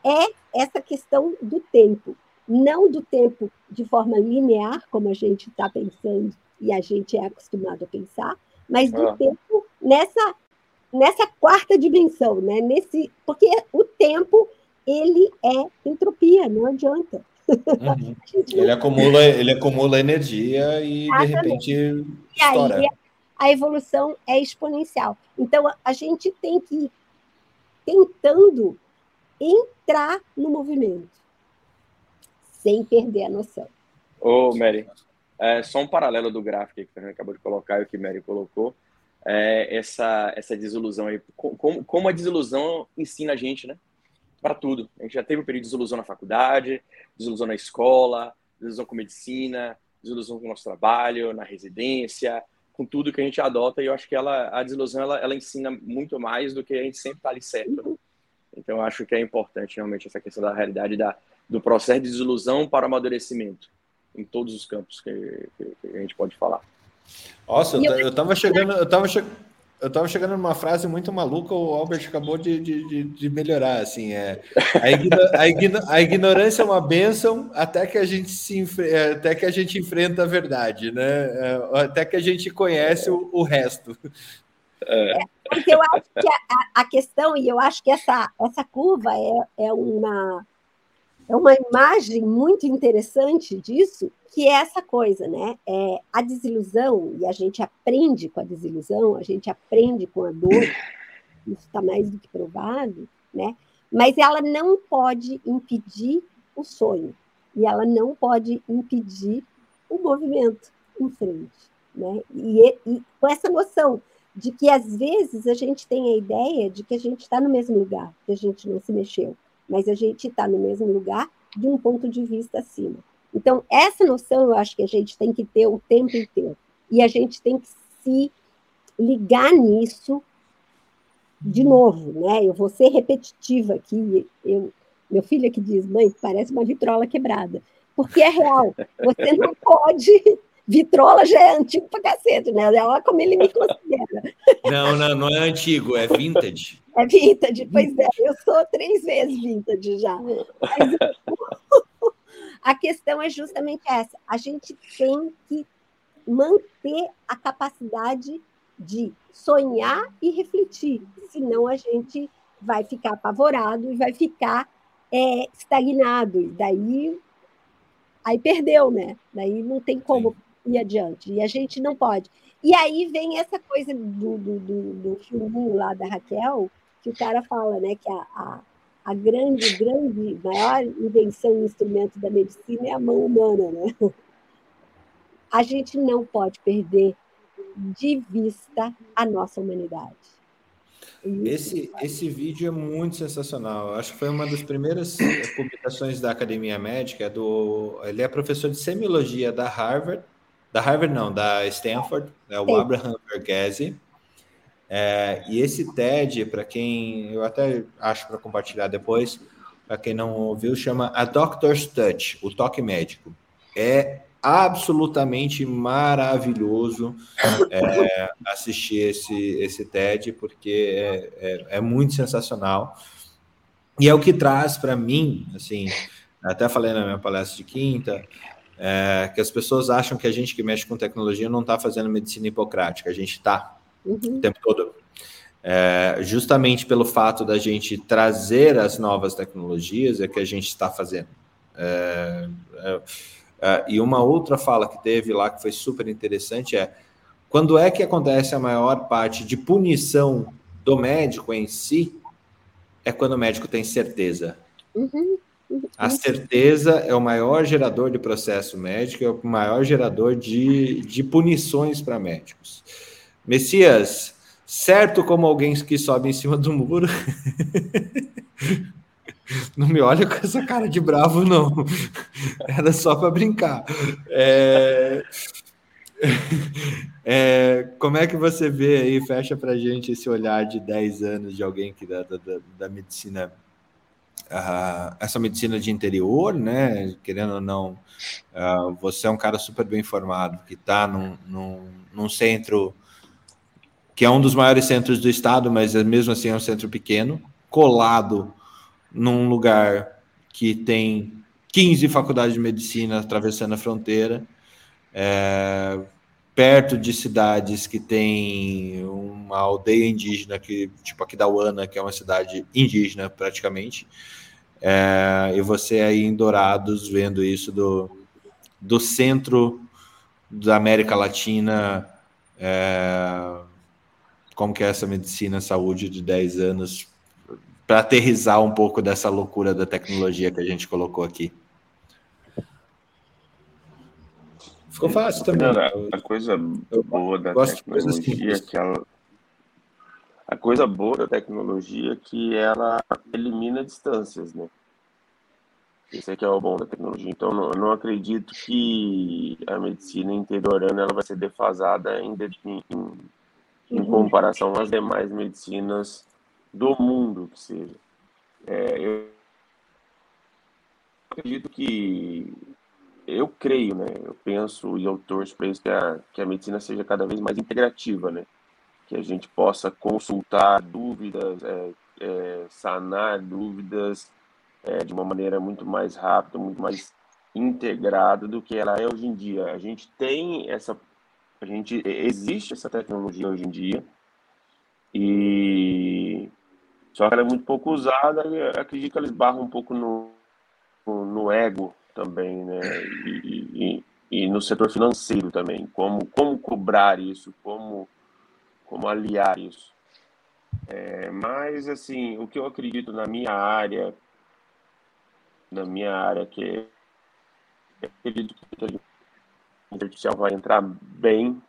é essa questão do tempo. Não do tempo de forma linear, como a gente está pensando e a gente é acostumado a pensar, mas do ah. tempo nessa, nessa quarta dimensão, né? Nesse, porque o tempo ele é entropia, não adianta. Uhum. Ele, acumula, ele acumula energia e, Exatamente. de repente. E aí, a evolução é exponencial. Então, a gente tem que ir tentando entrar no movimento, sem perder a noção. Ô, Mary, é, só um paralelo do gráfico que a gente acabou de colocar e o que Mary colocou. É, essa, essa desilusão aí, como, como a desilusão ensina a gente, né? para tudo. A gente já teve um período de desilusão na faculdade, desilusão na escola, desilusão com medicina, desilusão com o nosso trabalho, na residência, com tudo que a gente adota. E eu acho que ela, a desilusão ela, ela ensina muito mais do que a gente sempre está ali certo. Né? Então, eu acho que é importante realmente essa questão da realidade da, do processo de desilusão para amadurecimento em todos os campos que, que, que a gente pode falar. Nossa, eu, estava chegando, eu tava chegando eu estava chegando numa frase muito maluca, o Albert acabou de, de, de melhorar, assim, é a, igno, a, igno, a, ignorância é uma bênção até que a gente se é, até que a gente enfrenta a verdade, né? É, até que a gente conhece o, o resto. É, porque eu acho que a, a, questão, e eu acho que essa, essa curva é, é uma é uma imagem muito interessante disso, que é essa coisa, né? É, a desilusão, e a gente aprende com a desilusão, a gente aprende com a dor, isso está mais do que provado, né? Mas ela não pode impedir o sonho, e ela não pode impedir o movimento em frente, né? E, e com essa noção de que às vezes a gente tem a ideia de que a gente está no mesmo lugar, que a gente não se mexeu, mas a gente está no mesmo lugar de um ponto de vista acima. Então, essa noção eu acho que a gente tem que ter o tempo inteiro. E a gente tem que se ligar nisso de novo, né? Eu vou ser repetitiva aqui. Eu, meu filho aqui diz, mãe, parece uma vitrola quebrada. Porque é real. Você não pode. Vitrola já é antigo pra cacete, né? Olha como ele me considera. Não, não, não é antigo, é vintage. É vintage, pois é. Eu sou três vezes vintage já. Mas, a questão é justamente essa. A gente tem que manter a capacidade de sonhar e refletir, senão a gente vai ficar apavorado e vai ficar é, estagnado. E daí aí perdeu, né? Daí não tem como Sim. Ir adiante. E a gente não pode. E aí vem essa coisa do, do, do, do filminho lá da Raquel, que o cara fala, né? Que a, a, a grande, grande, maior invenção e instrumento da medicina é a mão humana, né? A gente não pode perder de vista a nossa humanidade. Esse, esse vídeo é muito sensacional. Acho que foi uma das primeiras eh, publicações da Academia Médica. Do, ele é professor de semiologia da Harvard, da Harvard não, da Stanford, é o Abraham Verghese. É, e esse TED, para quem eu até acho para compartilhar depois, para quem não ouviu, chama A Doctor's Touch, o toque médico. É absolutamente maravilhoso é, assistir esse, esse TED, porque é, é, é, muito sensacional. E é o que traz para mim, assim, até falei na minha palestra de quinta, é, que as pessoas acham que a gente que mexe com tecnologia não está fazendo medicina hipocrática, a gente está uhum. o tempo todo. É, justamente pelo fato da gente trazer as novas tecnologias é que a gente está fazendo. É, é Uh, e uma outra fala que teve lá que foi super interessante é quando é que acontece a maior parte de punição do médico em si é quando o médico tem certeza. Uhum. A certeza é o maior gerador de processo médico, é o maior gerador de, de punições para médicos. Messias, certo como alguém que sobe em cima do muro. Não me olha com essa cara de bravo, não. Era só para brincar. É... É... Como é que você vê aí, fecha para gente esse olhar de 10 anos de alguém que da, da, da medicina, uh, essa medicina de interior, né? Querendo ou não, uh, você é um cara super bem informado, que está num, num, num centro que é um dos maiores centros do estado, mas mesmo assim é um centro pequeno, colado num lugar que tem 15 faculdades de medicina atravessando a fronteira, é, perto de cidades que tem uma aldeia indígena, que, tipo aqui da Uana, que é uma cidade indígena praticamente, é, e você aí em Dourados vendo isso do, do centro da América Latina, é, como que é essa medicina, saúde de 10 anos para aterrizar um pouco dessa loucura da tecnologia que a gente colocou aqui. Ficou fácil também. a coisa boa da tecnologia é que ela. A coisa boa da tecnologia é que ela elimina distâncias, né? Esse aqui é o bom da tecnologia. Então, eu não acredito que a medicina interiorana ela vai ser defasada em, em, em uhum. comparação às demais medicinas do mundo que seja. É, eu acredito que eu creio, né? Eu penso e eu torço para isso que a, que a medicina seja cada vez mais integrativa, né? Que a gente possa consultar dúvidas, é, é, sanar dúvidas é, de uma maneira muito mais rápida, muito mais integrada do que ela é hoje em dia. A gente tem essa, a gente existe essa tecnologia hoje em dia e só que ela é muito pouco usada e acredito que ela esbarra um pouco no, no ego também, né? E, e, e, no setor financeiro também. Como, como cobrar isso, como, como aliar isso. É, mas, assim, o que eu acredito na minha área, na minha área, que é, acredito que a inteligência artificial vai entrar bem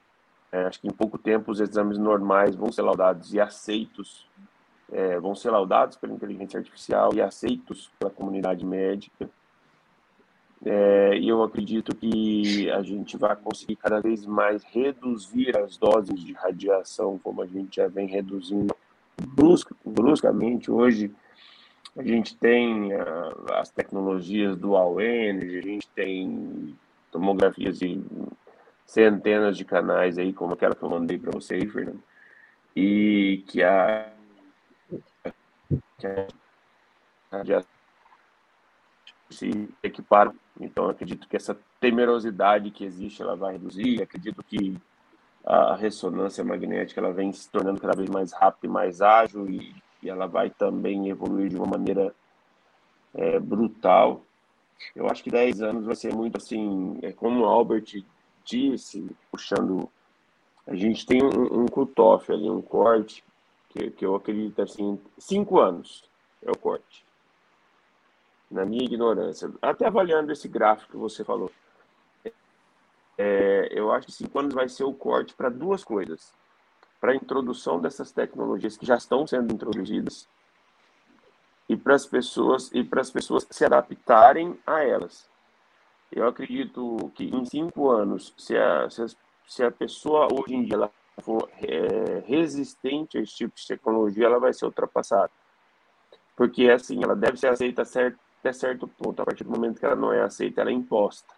É, acho que em pouco tempo os exames normais vão ser laudados e aceitos, é, vão ser laudados pela inteligência artificial e aceitos pela comunidade médica. É, e eu acredito que a gente vai conseguir cada vez mais reduzir as doses de radiação, como a gente já vem reduzindo brusca, bruscamente. Hoje, a gente tem uh, as tecnologias dual energy, a gente tem tomografias de centenas de canais aí, como aquela que eu mandei para você Fernando, e que a, que a radiação se equiparam. Então, acredito que essa temerosidade que existe, ela vai reduzir. Acredito que a ressonância magnética ela vem se tornando cada vez mais rápida e mais ágil e, e ela vai também evoluir de uma maneira é, brutal. Eu acho que 10 anos vai ser muito assim, é como o Albert disse, puxando, a gente tem um, um cut-off ali, um corte, que, que eu acredito assim, 5 anos é o corte na minha ignorância, até avaliando esse gráfico que você falou, é, eu acho que cinco anos vai ser o corte para duas coisas. Para a introdução dessas tecnologias que já estão sendo introduzidas e para as pessoas e para as pessoas se adaptarem a elas. Eu acredito que em cinco anos, se a, se a, se a pessoa hoje em dia ela for é, resistente a esse tipo de tecnologia, ela vai ser ultrapassada. Porque assim, ela deve ser aceita certo, até certo ponto. A partir do momento que ela não é aceita, ela é imposta.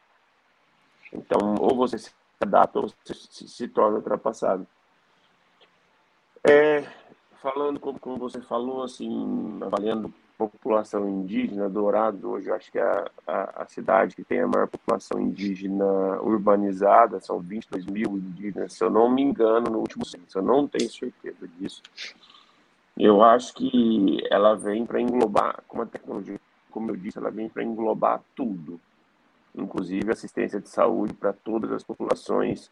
Então, ou você se adapta ou você se, se torna ultrapassado. É, falando como, como você falou, assim, avaliando população indígena, Dourado hoje acho que é a, a, a, cidade que tem a maior população indígena urbanizada, são 22 mil indígenas, se eu não me engano, no último censo, eu não tenho certeza disso. Eu acho que ela vem para englobar, como a tecnologia como eu disse, ela vem para englobar tudo, inclusive assistência de saúde para todas as populações.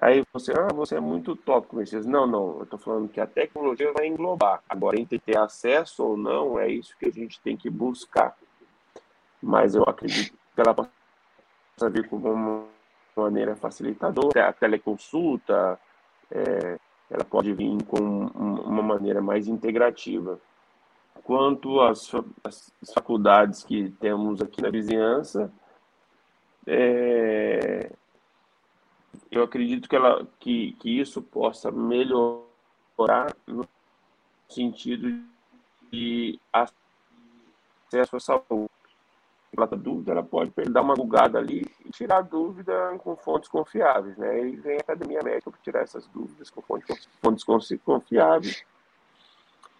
Aí você, ah, você é muito tópico, Messias. Não, não, eu estou falando que a tecnologia vai englobar. Agora, entre ter acesso ou não, é isso que a gente tem que buscar. Mas eu acredito que ela possa vir como uma maneira facilitadora, a teleconsulta, é, ela pode vir com uma maneira mais integrativa quanto às, faculdades que temos aqui na vizinhança, é, eu acredito que, ela, que, que isso possa melhorar no sentido de acesso à saúde. Ela tá dúvida, ela pode dar uma bugada ali e tirar dúvida com fontes confiáveis, né? E vem a academia médica para tirar essas dúvidas com fontes, fontes confiáveis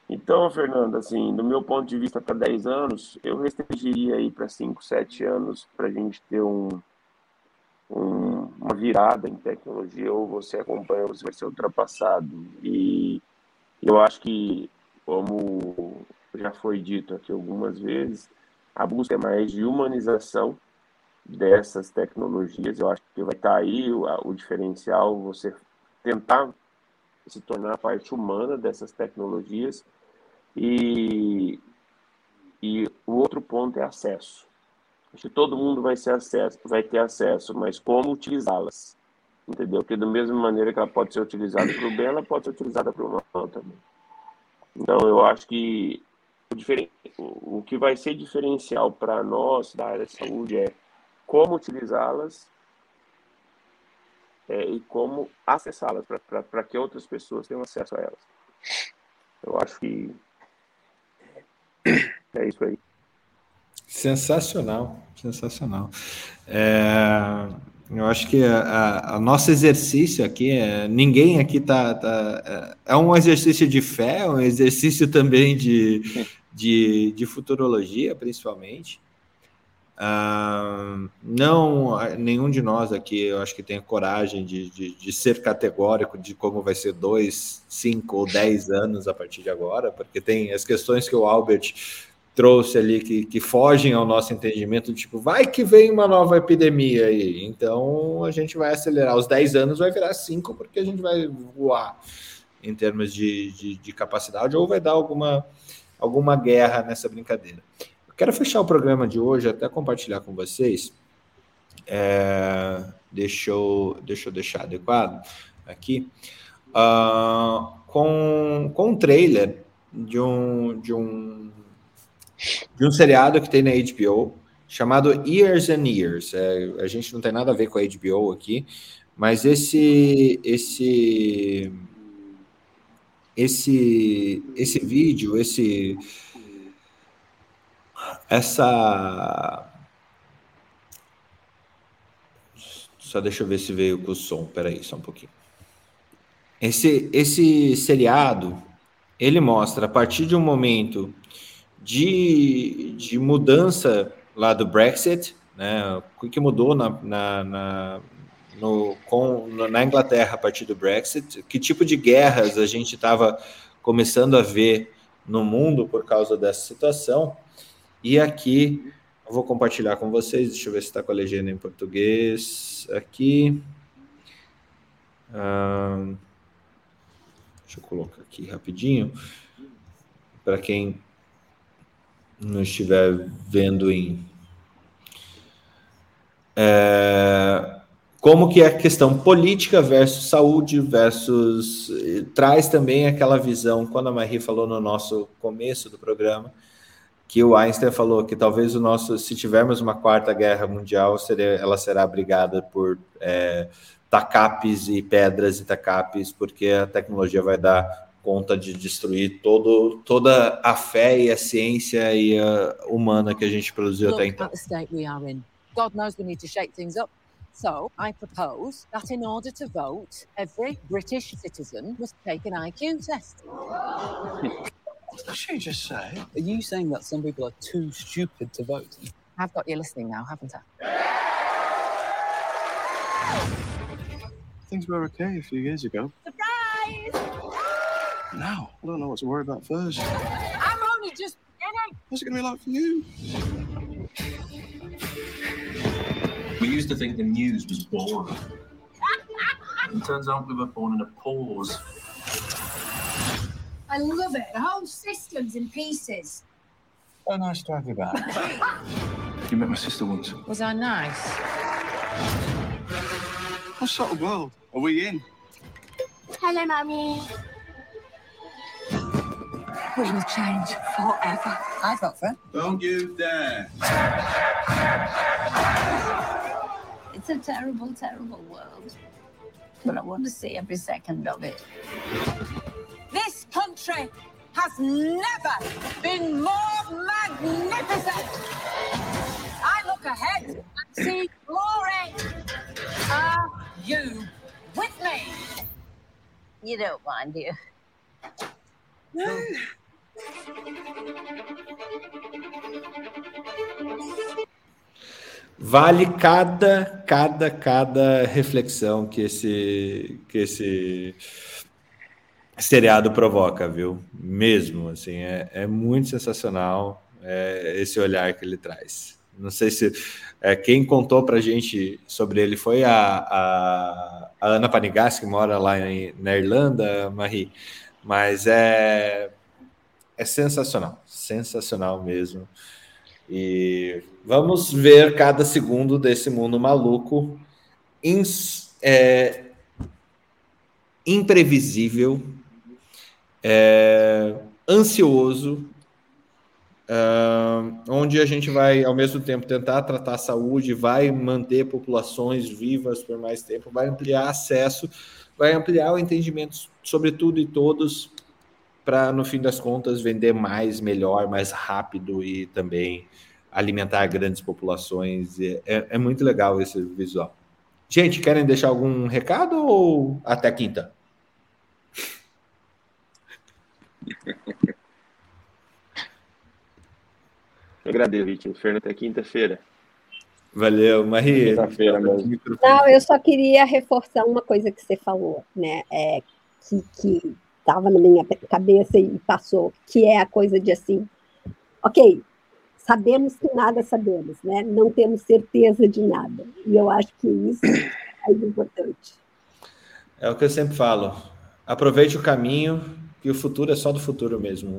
então, Fernando, assim, do meu ponto de vista, para 10 anos, eu restringiria aí para 5, 7 anos para a gente ter um, um, uma virada em tecnologia, ou você acompanha ou você vai ser ultrapassado. E eu acho que, como já foi dito aqui algumas vezes, a busca é mais de humanização dessas tecnologias. Eu acho que vai estar tá aí o, o diferencial, você tentar se tornar parte humana dessas tecnologias e, e o outro ponto é acesso. Acho que todo mundo vai, ser acesso, vai ter acesso, mas como utilizá-las? Entendeu? Porque da mesma maneira que ela pode ser utilizada para o bem, ela pode ser utilizada para o mal também. Então, eu acho que o, o que vai ser diferencial para nós da área de saúde é como utilizá-las é, e como acessá-las para que outras pessoas tenham acesso a elas. Eu acho que é isso aí. Sensacional, sensacional. É, eu acho que a, nosso exercício aqui, é, ninguém aqui tá, tá é, é um exercício de fé, um exercício também de, de, de futurologia, principalmente. Uh, não, nenhum de nós aqui, eu acho que tem coragem de, de, de, ser categórico de como vai ser dois, cinco ou dez anos a partir de agora, porque tem as questões que o Albert trouxe ali que, que fogem ao nosso entendimento, tipo, vai que vem uma nova epidemia aí, então a gente vai acelerar. Os 10 anos vai virar 5 porque a gente vai voar em termos de, de, de capacidade ou vai dar alguma, alguma guerra nessa brincadeira. Eu quero fechar o programa de hoje, até compartilhar com vocês. É, deixa, eu, deixa eu deixar adequado. aqui, uh, com, com um trailer de um, de um de um seriado que tem na HBO chamado Years and Years. É, a gente não tem nada a ver com a HBO aqui, mas esse esse esse esse vídeo, esse essa só deixa eu ver se veio com o som. Peraí, só um pouquinho. Esse esse seriado ele mostra a partir de um momento de, de mudança lá do Brexit, né? O que mudou na, na, na, no, com, na Inglaterra a partir do Brexit? Que tipo de guerras a gente estava começando a ver no mundo por causa dessa situação? E aqui eu vou compartilhar com vocês. Deixa eu ver se está com a legenda em português aqui. deixa eu colocar aqui rapidinho para quem não estiver vendo em. É, como que é a questão política versus saúde versus traz também aquela visão quando a Marie falou no nosso começo do programa que o Einstein falou que talvez o nosso se tivermos uma quarta guerra mundial seria, ela será abrigada por é, tacapes e pedras e tacapes porque a tecnologia vai dar conta de destruir todo, toda a fé e a ciência e a humana que a gente produziu até então. God knows we need to shake things up. So I propose that in order to vote, every British citizen must take an IQ test. What did she just say? Are you saying that some people are too stupid to vote? I've got you listening now, haven't I? Things were okay a few years ago. Surprise! Now, I don't know what to worry about first. I'm only just beginning. What's it going to be like for you? We used to think the news was boring. it turns out we were born in a pause. I love it. The whole system's in pieces. Oh, nice to have you back. you met my sister once. Was I nice? What sort of world are we in? Hello, Mummy. We will change forever. I vote for. Don't you dare. It's a terrible, terrible world. But I want to see every second of it. This country has never been more magnificent. I look ahead and see glory. Are you with me? You don't mind, do you? Vale cada, cada, cada reflexão que esse, que esse seriado provoca, viu? Mesmo, assim, é, é muito sensacional é, esse olhar que ele traz. Não sei se é, quem contou para gente sobre ele foi a, a, a Ana Panigas, que mora lá em, na Irlanda, Marie. Mas é, é sensacional, sensacional mesmo. E vamos ver cada segundo desse mundo maluco, ins, é, imprevisível, é, ansioso, Uh, onde a gente vai, ao mesmo tempo, tentar tratar a saúde, vai manter populações vivas por mais tempo, vai ampliar acesso, vai ampliar o entendimento sobre tudo e todos, para, no fim das contas, vender mais, melhor, mais rápido e também alimentar grandes populações. É, é, é muito legal esse visual. Gente, querem deixar algum recado ou até quinta? Eu agradeço, Vitinho. Fernando, até quinta-feira. Valeu, Maria. Não, eu só queria reforçar uma coisa que você falou, né? É, que estava na minha cabeça e passou, que é a coisa de assim, ok, sabemos que nada sabemos, né? Não temos certeza de nada. E eu acho que isso é importante. É o que eu sempre falo. Aproveite o caminho, que o futuro é só do futuro mesmo.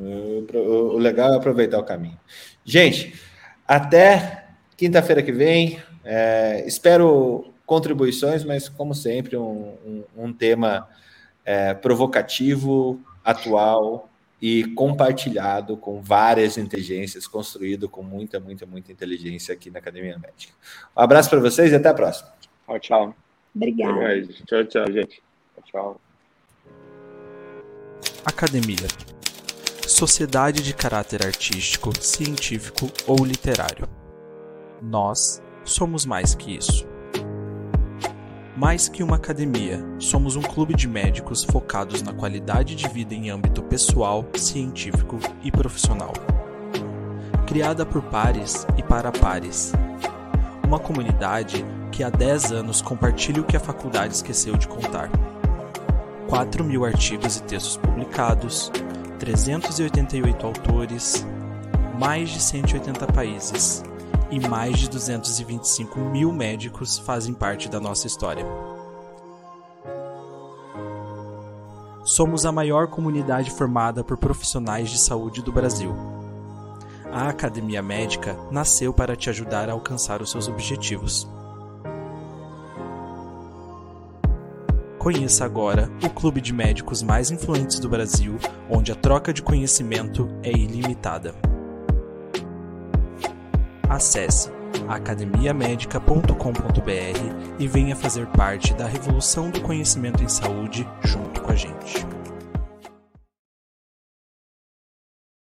O legal é aproveitar o caminho. Gente, até quinta-feira que vem. É, espero contribuições, mas como sempre, um, um, um tema é, provocativo, atual e compartilhado com várias inteligências, construído com muita, muita, muita inteligência aqui na Academia Médica. Um abraço para vocês e até a próxima. Tchau, tchau. Obrigada. Tchau, tchau, gente. Tchau. Academia. Sociedade de caráter artístico, científico ou literário. Nós somos mais que isso. Mais que uma academia, somos um clube de médicos focados na qualidade de vida em âmbito pessoal, científico e profissional. Criada por pares e para pares. Uma comunidade que há 10 anos compartilha o que a faculdade esqueceu de contar. 4 mil artigos e textos publicados, 388 autores, mais de 180 países e mais de 225 mil médicos fazem parte da nossa história. Somos a maior comunidade formada por profissionais de saúde do Brasil. A Academia Médica nasceu para te ajudar a alcançar os seus objetivos. Conheça agora o clube de médicos mais influentes do Brasil, onde a troca de conhecimento é ilimitada. Acesse academiamedica.com.br e venha fazer parte da revolução do conhecimento em saúde junto com a gente.